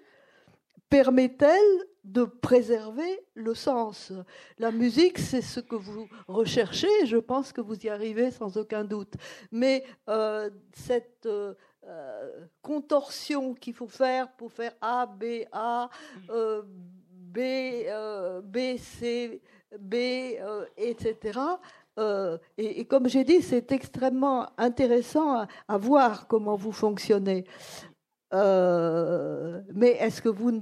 permet-elle de préserver le sens? La musique, c'est ce que vous recherchez, je pense que vous y arrivez sans aucun doute. Mais euh, cette euh, euh, contorsion qu'il faut faire pour faire A, B, A, B, C, B, etc., Euh, et, comme j'ai dit, c'est extrêmement intéressant à, voir comment vous fonctionnez. Euh, mais est-ce que vous,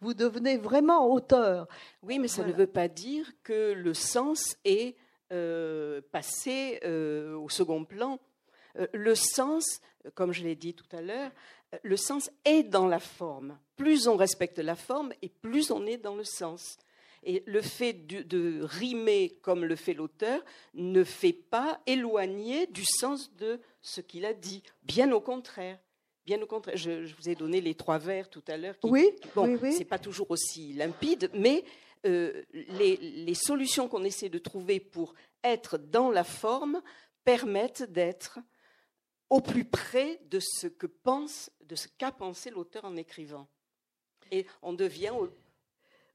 vous devenez vraiment auteur? Oui, mais ça ne veut pas dire que le sens est euh, passé au second plan. le sens, comme je l'ai dit tout à l'heure, le sens est dans la forme. Plus on respecte la forme et plus on est dans le sens. Et le fait de, rimer comme le fait l'auteur ne fait pas éloigner du sens de ce qu'il a dit. Bien au contraire. Bien au contraire. Je, vous ai donné les trois vers tout à l'heure. Oui, bon, oui, c'est pas toujours aussi limpide, mais euh, les, les solutions qu'on essaie de trouver pour être dans la forme permettent d'être au plus près de ce que pense, de ce qu'a pensé l'auteur en écrivant. Et on devient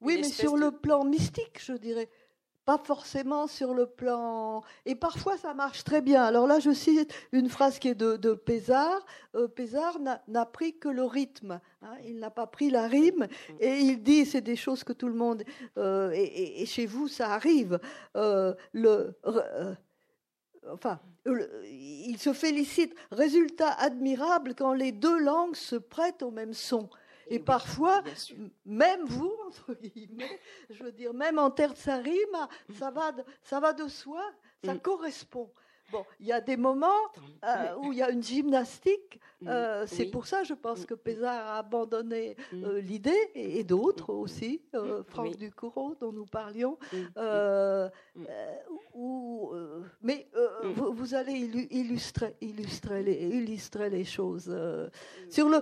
oui, mais sur le plan mystique, je dirais. Pas forcément sur le plan. Et parfois, ça marche très bien. Alors là, je cite une phrase qui est de, de Pézard. Euh, Pézard n'a pris que le rythme. Hein. il n'a pas pris la rime. Et il dit c'est des choses que tout le monde. Euh, et, chez vous, ça arrive. Euh, le. enfin, il se félicite. Résultat admirable quand les deux langues se prêtent au même son. Et, parfois, même vous, <laughs> entre guillemets, je veux dire, même en terre de sa rime, ça va de, ça va de soi, ça mm. correspond. Bon, il y a des moments euh, où il y a une gymnastique. Mm. Euh, c'est pour ça, je pense, mm. que Pézard a abandonné euh, l'idée, et, d'autres aussi, Franck Ducoureau, dont nous parlions. mais vous, allez illustrer, illustrer, les, illustrer les choses. sur le,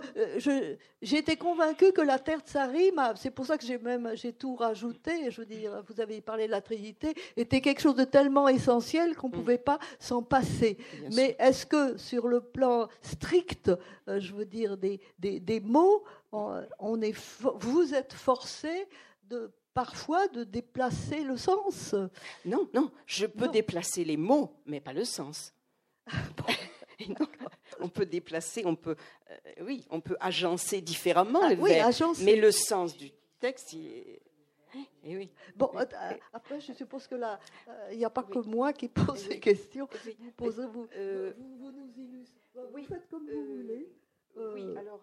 j'ai été convaincue que la terre de Sarim, c'est pour ça que j'ai même j'ai tout rajouté. Je veux dire, vous avez parlé de la Trinité, était quelque chose de tellement essentiel qu'on ne pouvait pas passer. Mais est-ce que sur le plan strict, euh, je veux dire des, des, mots, on, est, vous êtes forcé de parfois de déplacer le sens. Non, non, je peux déplacer les mots, mais pas le sens. <laughs> on peut déplacer, on peut, euh, oui, on peut agencer différemment ah, oui, mais le sens du texte, il, eh oui. Bon, euh, après, je suppose que là, il n'y a pas que moi qui pose ces questions. Vous posez, vous, euh, vous, Vous faites comme vous euh, voulez. Oui, alors,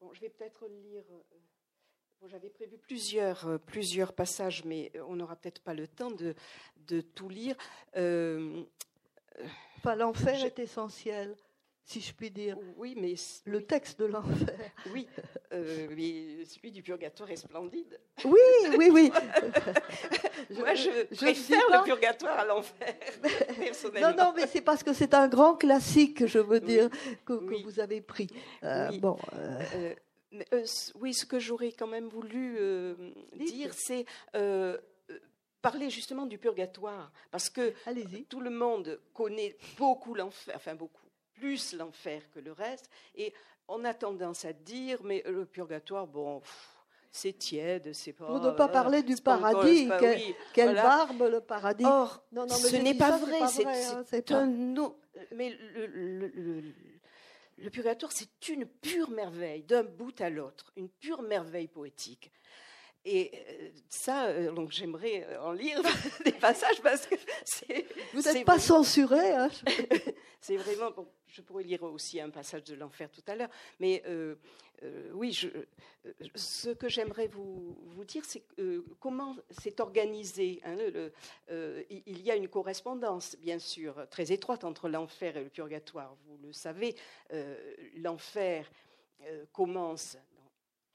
bon, je vais peut-être lire. Bon, J'avais prévu plusieurs, plusieurs passages, mais on n'aura peut-être pas le temps de, de tout lire. enfin, l'enfer est essentiel si je puis dire. Oui, mais le texte de l'enfer. Oui, euh, mais celui du purgatoire est splendide. Oui, oui, oui. <laughs> Moi, je, préfère le purgatoire à l'enfer, <laughs> personnellement. Non, non, mais c'est parce que c'est un grand classique, je veux dire, que, vous avez pris. Euh, bon. Euh, oui, ce que j'aurais quand même voulu dire, c'est parler justement du purgatoire, parce que tout le monde connaît beaucoup l'enfer, enfin beaucoup plus l'enfer que le reste. Et on a tendance à dire, mais le purgatoire, bon, c'est tiède, c'est pas. Pour ne pas parler du paradis, quelle barbe le paradis. Or, non, non, ce n'est pas, vrai, c'est hein, un Mais le, le purgatoire, c'est une pure merveille, d'un bout à l'autre, une pure merveille poétique. Et euh, ça, euh, donc j'aimerais euh, en lire <laughs> des passages parce que c'est. Vous n'êtes pas censuré. Hein <laughs> c'est vraiment. Bon, je pourrais lire aussi un passage de l'enfer tout à l'heure, mais oui, je, ce que j'aimerais vous, vous, dire, c'est comment c'est organisé. Hein, le, il y a une correspondance, bien sûr, très étroite entre l'enfer et le purgatoire. Vous le savez, l'enfer commence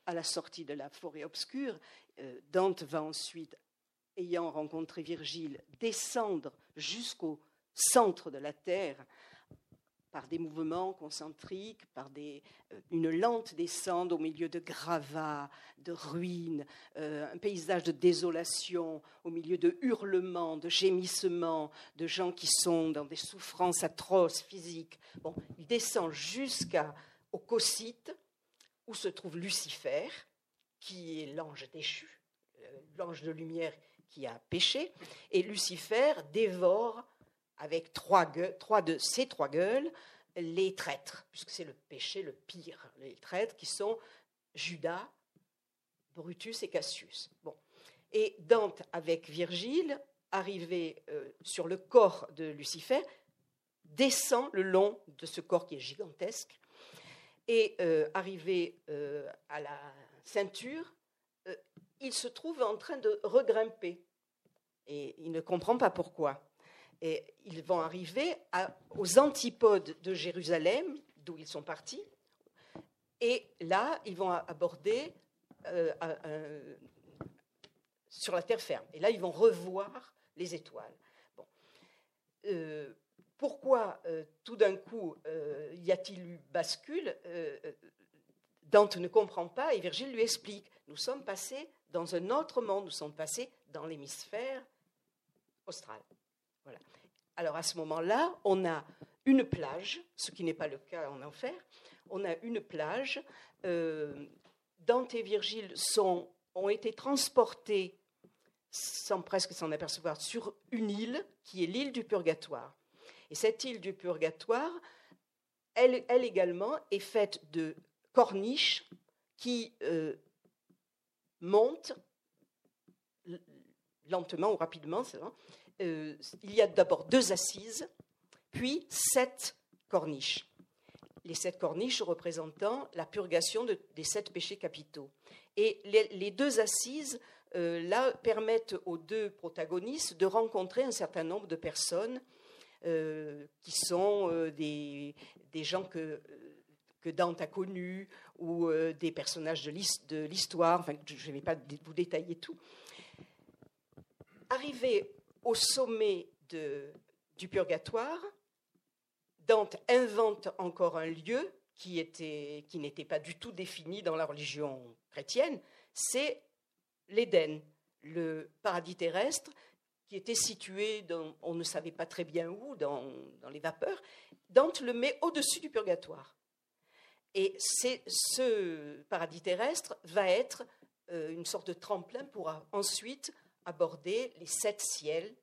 à la sortie de la forêt obscure, euh, Dante va ensuite, ayant rencontré Virgile, descendre jusqu'au centre de la Terre par des mouvements concentriques, par des, euh, une lente descente au milieu de gravats, de ruines, euh, un paysage de désolation, au milieu de hurlements, de gémissements, de gens qui sont dans des souffrances atroces physiques. Bon, il descend jusqu'au Cocyte, où se trouve Lucifer, qui est l'ange déchu, euh, l'ange de lumière qui a péché, et Lucifer dévore avec trois, de ses trois gueules les traîtres, puisque c'est le péché le pire, les traîtres qui sont Judas, Brutus et Cassius. Et Dante, avec Virgile, arrivé sur le corps de Lucifer, descend le long de ce corps qui est gigantesque, et arrivé à la ceinture, il se trouve en train de regrimper. Et il ne comprend pas pourquoi. Et ils vont arriver aux antipodes de Jérusalem, d'où ils sont partis. Et là, ils vont aborder euh, sur la terre ferme. Et là, ils vont revoir les étoiles. Bon. Euh, pourquoi euh, tout d'un coup y a-t-il eu bascule Dante ne comprend pas et Virgile lui explique. Nous sommes passés dans un autre monde, nous sommes passés dans l'hémisphère austral. Voilà. Alors à ce moment-là, on a une plage, ce qui n'est pas le cas en enfer, on a une plage. Euh, Dante et Virgile ont été transportés, sans presque s'en apercevoir, sur une île qui est l'île du Purgatoire. Et cette île du Purgatoire, elle, également est faite de corniches qui euh, montent lentement ou rapidement, euh, il y a d'abord deux assises, puis sept corniches. Les sept corniches représentant la purgation des sept péchés capitaux. Et les, deux assises, euh, là, permettent aux deux protagonistes de rencontrer un certain nombre de personnes qui sont des, gens que, que Dante a connus ou des personnages de l'histoire. Enfin, je ne vais pas vous détailler tout. Arrivé au sommet du purgatoire, Dante invente encore un lieu qui n'était pas du tout défini dans la religion chrétienne, c'est l'Éden, le paradis terrestre, qui était situé, on ne savait pas très bien où, dans, les vapeurs. Dante le met au-dessus du purgatoire. Et ce paradis terrestre va être euh, une sorte de tremplin pour ensuite aborder les sept ciels,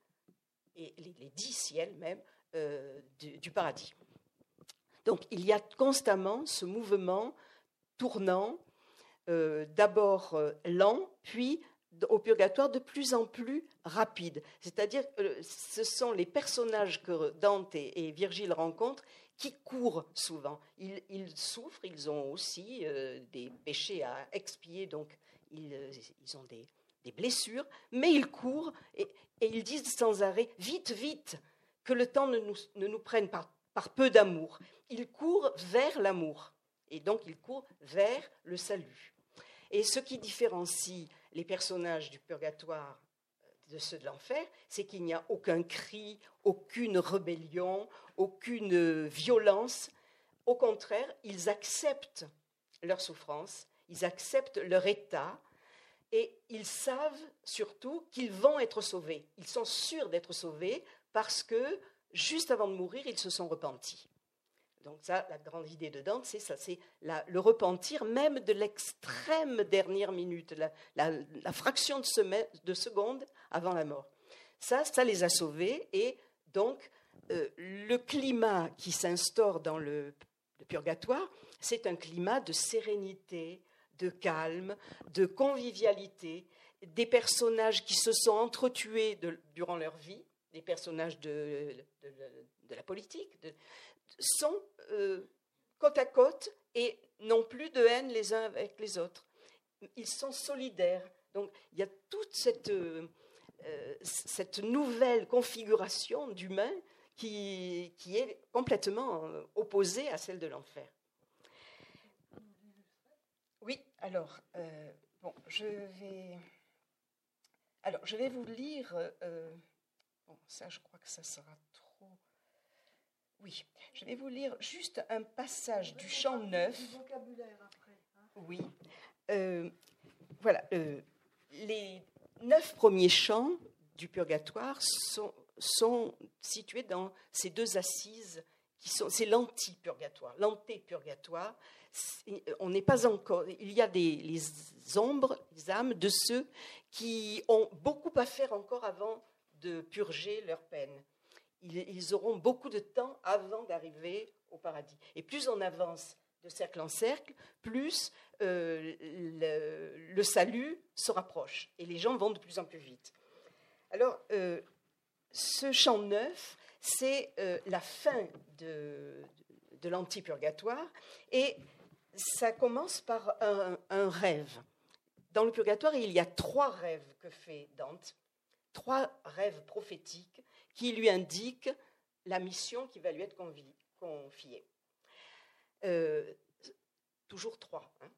et les, dix ciels même, euh, du, paradis. Donc il y a constamment ce mouvement tournant, euh, d'abord lent, puis au purgatoire de plus en plus rapide. C'est-à-dire que ce sont les personnages que Dante et, Virgile rencontrent qui courent souvent. Ils, souffrent, ils ont aussi des péchés à expier, donc ils, ils ont des, des blessures, mais ils courent et, ils disent sans arrêt Vite, vite, que le temps ne nous, ne nous prenne par, par peu d'amour. Ils courent vers l'amour et donc ils courent vers le salut. Et ce qui différencie les personnages du purgatoire de ceux de l'enfer, c'est qu'il n'y a aucun cri, aucune rébellion, aucune violence. Au contraire, ils acceptent leur souffrance, ils acceptent leur état, et ils savent surtout qu'ils vont être sauvés. Ils sont sûrs d'être sauvés parce que juste avant de mourir, ils se sont repentis. Donc ça, la grande idée de Dante, c'est ça, c'est le repentir même de l'extrême dernière minute, la, fraction de, seconde avant la mort. Ça, ça les a sauvés et donc euh, le climat qui s'instaure dans le purgatoire, c'est un climat de sérénité, de calme, de convivialité, des personnages qui se sont entretués durant leur vie, des personnages de, la politique, sont euh, côte à côte et n'ont plus de haine les uns avec les autres. Ils sont solidaires. Donc il y a toute cette, euh, cette nouvelle configuration d'humain qui, est complètement opposée à celle de l'enfer. Oui, alors, euh, bon, je vais. Alors, je vais vous lire. Euh, ça, je crois que ça sera. Oui, je vais vous lire juste un passage du chant neuf. Hein. Oui. Euh, voilà. les neuf premiers chants du purgatoire sont, sont situés dans ces deux assises qui sont. C'est l'anti-purgatoire, l'anté-purgatoire on n'est pas encore. Il y a des les ombres, les âmes de ceux qui ont beaucoup à faire encore avant de purger leur peine. Ils, auront beaucoup de temps avant d'arriver au paradis. Et plus on avance de cercle en cercle, plus euh, le, salut se rapproche et les gens vont de plus en plus vite. Alors, euh, ce chant neuf, c'est euh, la fin de, de l'anti-purgatoire et ça commence par un, rêve. Dans le purgatoire, il y a trois rêves que fait Dante, trois rêves prophétiques qui lui indiquent la mission qui va lui être confiée. Euh, toujours trois. Hein.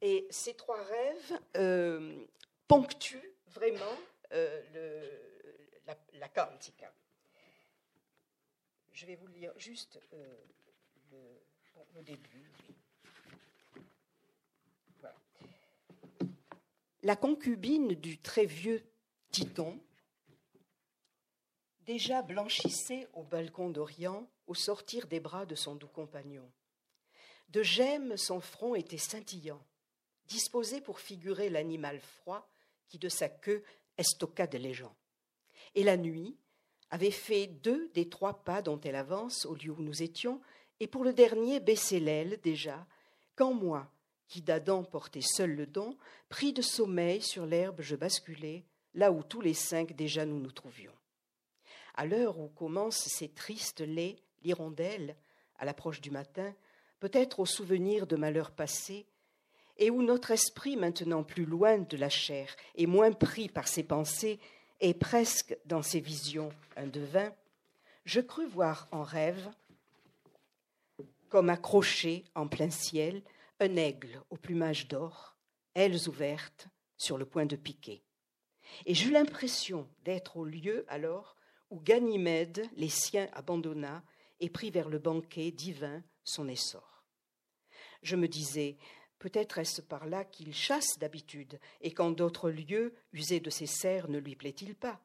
Et ces trois rêves euh, ponctuent vraiment euh, la, la, cantica. Je vais vous lire juste le, début. La concubine du très vieux Titon, déjà blanchissait au balcon d'Orient au sortir des bras de son doux compagnon. De gemmes son front était scintillant, disposé pour figurer l'animal froid qui de sa queue estoquade les gens. Et la nuit avait fait deux des trois pas dont elle avance au lieu où nous étions, et pour le dernier baissait l'aile déjà, quand moi, qui d'Adam portais seul le don, pris de sommeil sur l'herbe je basculais, là où tous les cinq déjà nous nous trouvions. À l'heure où commencent ces tristes laits, l'hirondelle, à l'approche du matin, peut-être au souvenir de malheurs passés, et où notre esprit, maintenant plus loin de la chair et moins pris par ses pensées, est presque dans ses visions un devin, je crus voir en rêve, comme accroché en plein ciel, un aigle au plumage d'or, ailes ouvertes, sur le point de piquer. Et j'eus l'impression d'être au lieu alors où Ganymède les siens abandonna et prit vers le banquet divin son essor. Je me disais, peut-être est-ce par là qu'il chasse d'habitude, et qu'en d'autres lieux, usé de ses serres, ne lui plaît-il pas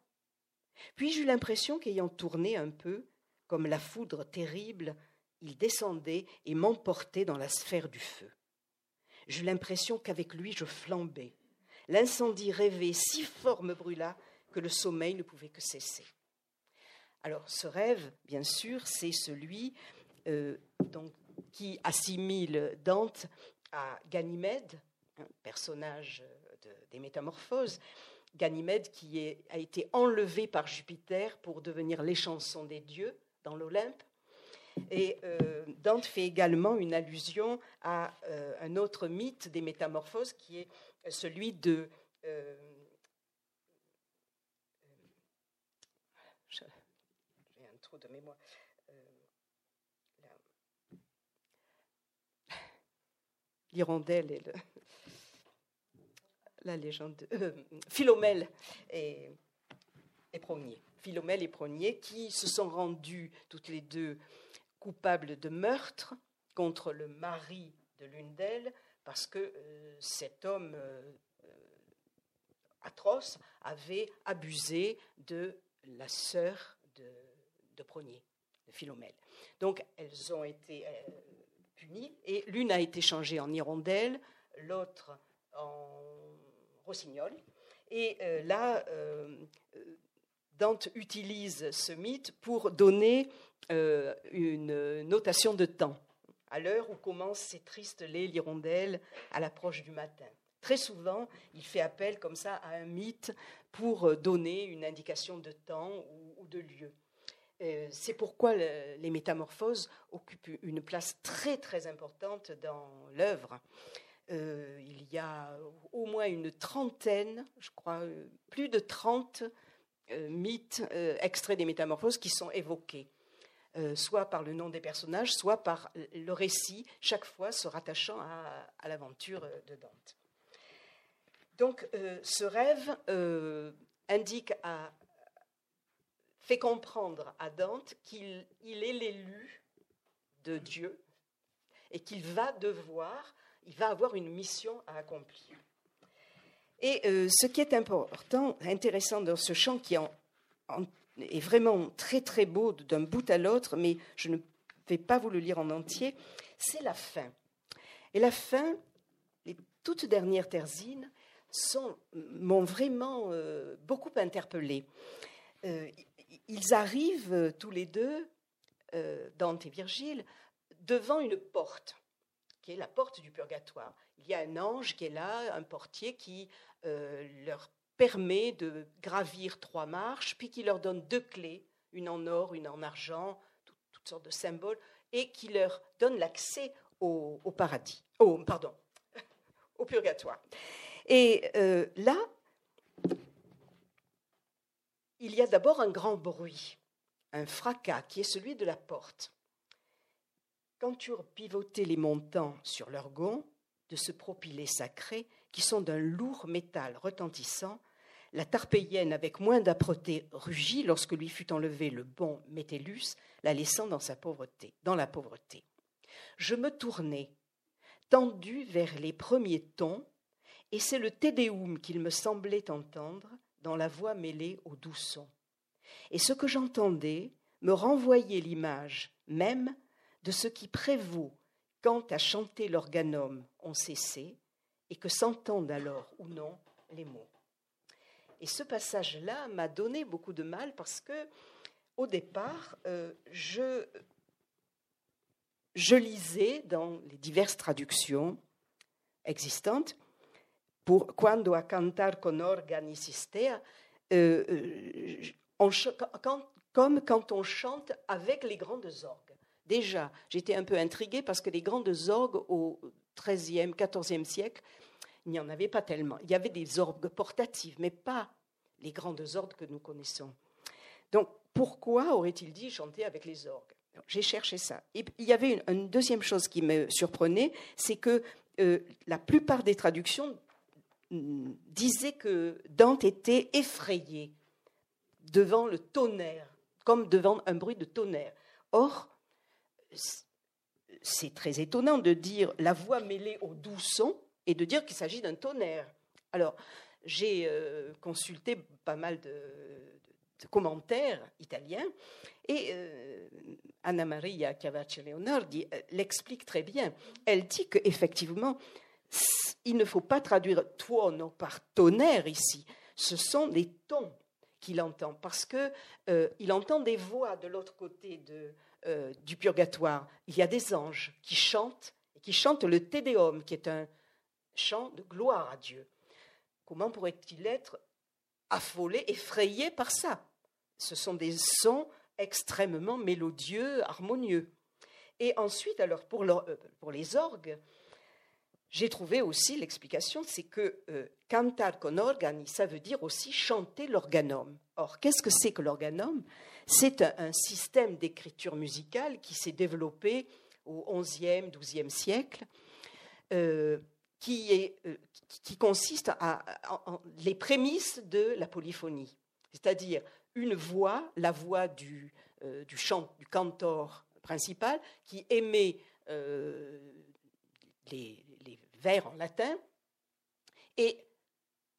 Puis j'eus l'impression qu'ayant tourné un peu, comme la foudre terrible, il descendait et m'emportait dans la sphère du feu. J'eus l'impression qu'avec lui je flambais. L'incendie rêvé si fort me brûla que le sommeil ne pouvait que cesser. Alors ce rêve, bien sûr, c'est celui euh, qui assimile Dante à Ganymède, un personnage des Métamorphoses. Ganymède qui a été enlevé par Jupiter pour devenir l'échanson des dieux dans l'Olympe. Et euh, Dante fait également une allusion à euh, un autre mythe des métamorphoses qui est celui de j'ai trou de mémoire. L'hirondelle et <laughs> la légende. Philomèle et, et. Philomèle et Prognier qui se sont rendus toutes les deux coupable de meurtre contre le mari de l'une d'elles, parce que euh, cet homme euh, euh, atroce avait abusé de la sœur de, Prognier, de Philomèle. Donc elles ont été punies, et l'une a été changée en hirondelle, l'autre en rossignol. Et là, Dante utilise ce mythe pour donner euh, une notation de temps, à l'heure où commencent ces tristes laits l'hirondelle à l'approche du matin. Très souvent, il fait appel comme ça à un mythe pour donner une indication de temps ou, de lieu. Euh, c'est pourquoi les métamorphoses occupent une place très très importante dans l'œuvre. Euh, il y a au moins une trentaine, je crois, plus de trente mythes extraits des métamorphoses qui sont évoqués. Euh, soit par le nom des personnages, soit par le récit, chaque fois se rattachant à, l'aventure de Dante. Donc euh, ce rêve euh, indique à, fait comprendre à Dante qu'il est l'élu de Dieu et qu'il va devoir, il va avoir une mission à accomplir. Et ce qui est important, intéressant dans ce chant qui est vraiment très très beau d'un bout à l'autre, mais je ne vais pas vous le lire en entier, c'est la fin. Et la fin, les toutes dernières terzines, m'ont vraiment euh, beaucoup interpellée. Euh, ils arrivent euh, tous les deux, Dante et Virgile, devant une porte, qui est la porte du purgatoire. Il y a un ange qui est là, un portier qui leur permet de gravir trois marches, puis qui leur donne deux clés, une en or, une en argent, toutes sortes de symboles, et qui leur donne l'accès au, paradis, au, pardon, <laughs> au purgatoire. Et euh, là, il y a d'abord un grand bruit, un fracas qui est celui de la porte. Quand tu pivotais les montants sur leurs gonds, de ce propylée sacré, qui sont d'un lourd métal retentissant, la tarpéienne, avec moins d'âpreté, rugit lorsque lui fut enlevé le bon Métellus, la laissant dans sa pauvreté, dans la pauvreté. Je me tournai, tendu vers les premiers tons, et c'est le Tédéum qu'il me semblait entendre dans la voix mêlée aux doux sons. Et ce que j'entendais me renvoyait l'image même de ce qui prévaut quand à chanter l'organome on cessé, et que s'entendent alors ou non les mots. Et ce passage-là m'a donné beaucoup de mal parce que, au départ, euh, je, je lisais dans les diverses traductions existantes pour cantar con organi sistea, euh, euh, comme quand on chante avec les grandes orgues. Déjà, j'étais un peu intriguée parce que les grandes orgues au XIIIe, XIVe siècle, il n'y en avait pas tellement. Il y avait des orgues portatives, mais pas les grandes orgues que nous connaissons. Donc, pourquoi aurait-il dit chanter avec les orgues? J'ai cherché ça. Il y avait une, deuxième chose qui me surprenait, c'est que euh, la plupart des traductions disaient que Dante était effrayé devant le tonnerre, comme devant un bruit de tonnerre. Or, c'est très étonnant de dire la voix mêlée au doux son et de dire qu'il s'agit d'un tonnerre. Alors, j'ai euh, consulté pas mal de, commentaires italiens et euh, Anna Maria Cavacci Leonardi euh, l'explique très bien. Elle dit qu'effectivement, il ne faut pas traduire tuono par tonnerre ici. Ce sont des tons qu'il entend parce que il entend des voix de l'autre côté de, euh, du purgatoire, il y a des anges qui chantent, qui chantent le Te Deum, qui est un chant de gloire à Dieu. Comment pourrait-il être affolé, effrayé par ça? Ce sont des sons extrêmement mélodieux, harmonieux. Et ensuite, alors pour, euh, pour les orgues, j'ai trouvé aussi l'explication, c'est que euh, cantar con organi, ça veut dire aussi chanter l'organum. Or, qu'est-ce que c'est que l'organum C'est un, système d'écriture musicale qui s'est développé au XIe, XIIe siècle, euh, qui, euh, qui, consiste à, les prémices de la polyphonie, c'est-à-dire une voix, la voix du, chant, du cantor principal, qui émet les vers en latin, et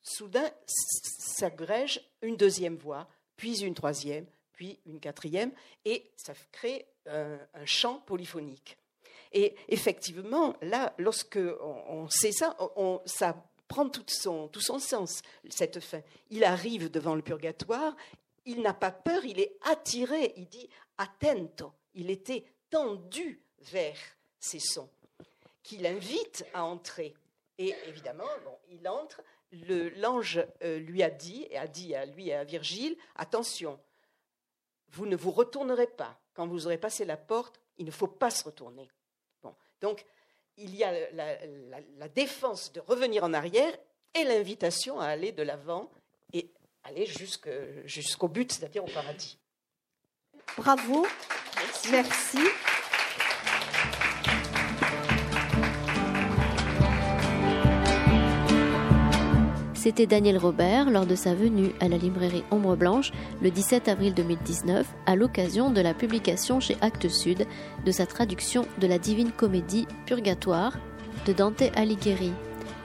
soudain s'agrège une deuxième voix, puis une troisième, puis une quatrième, et ça crée un, chant polyphonique. Et effectivement, là, lorsque on, sait ça, ça prend tout son, tout son sens, cette fin. Il arrive devant le purgatoire, il n'a pas peur, il est attiré, il dit attento, il était tendu vers ces sons qui l'invite à entrer. Et évidemment, il entre. L'ange euh, lui a dit, et a dit à lui et à Virgile, attention, vous ne vous retournerez pas. Quand vous aurez passé la porte, il ne faut pas se retourner. Bon, donc, il y a la, défense de revenir en arrière et l'invitation à aller de l'avant et aller jusqu'au but, c'est-à-dire au paradis. Bravo. Merci. C'était Daniel Robert lors de sa venue à la librairie Ombre Blanche le 17 avril 2019 à l'occasion de la publication chez Actes Sud de sa traduction de la divine comédie Purgatoire de Dante Alighieri.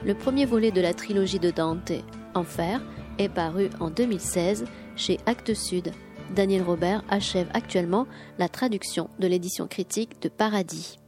Le premier volet de la trilogie de Dante, Enfer, est paru en 2016 chez Actes Sud. Daniel Robert achève actuellement la traduction de l'édition critique de Paradis.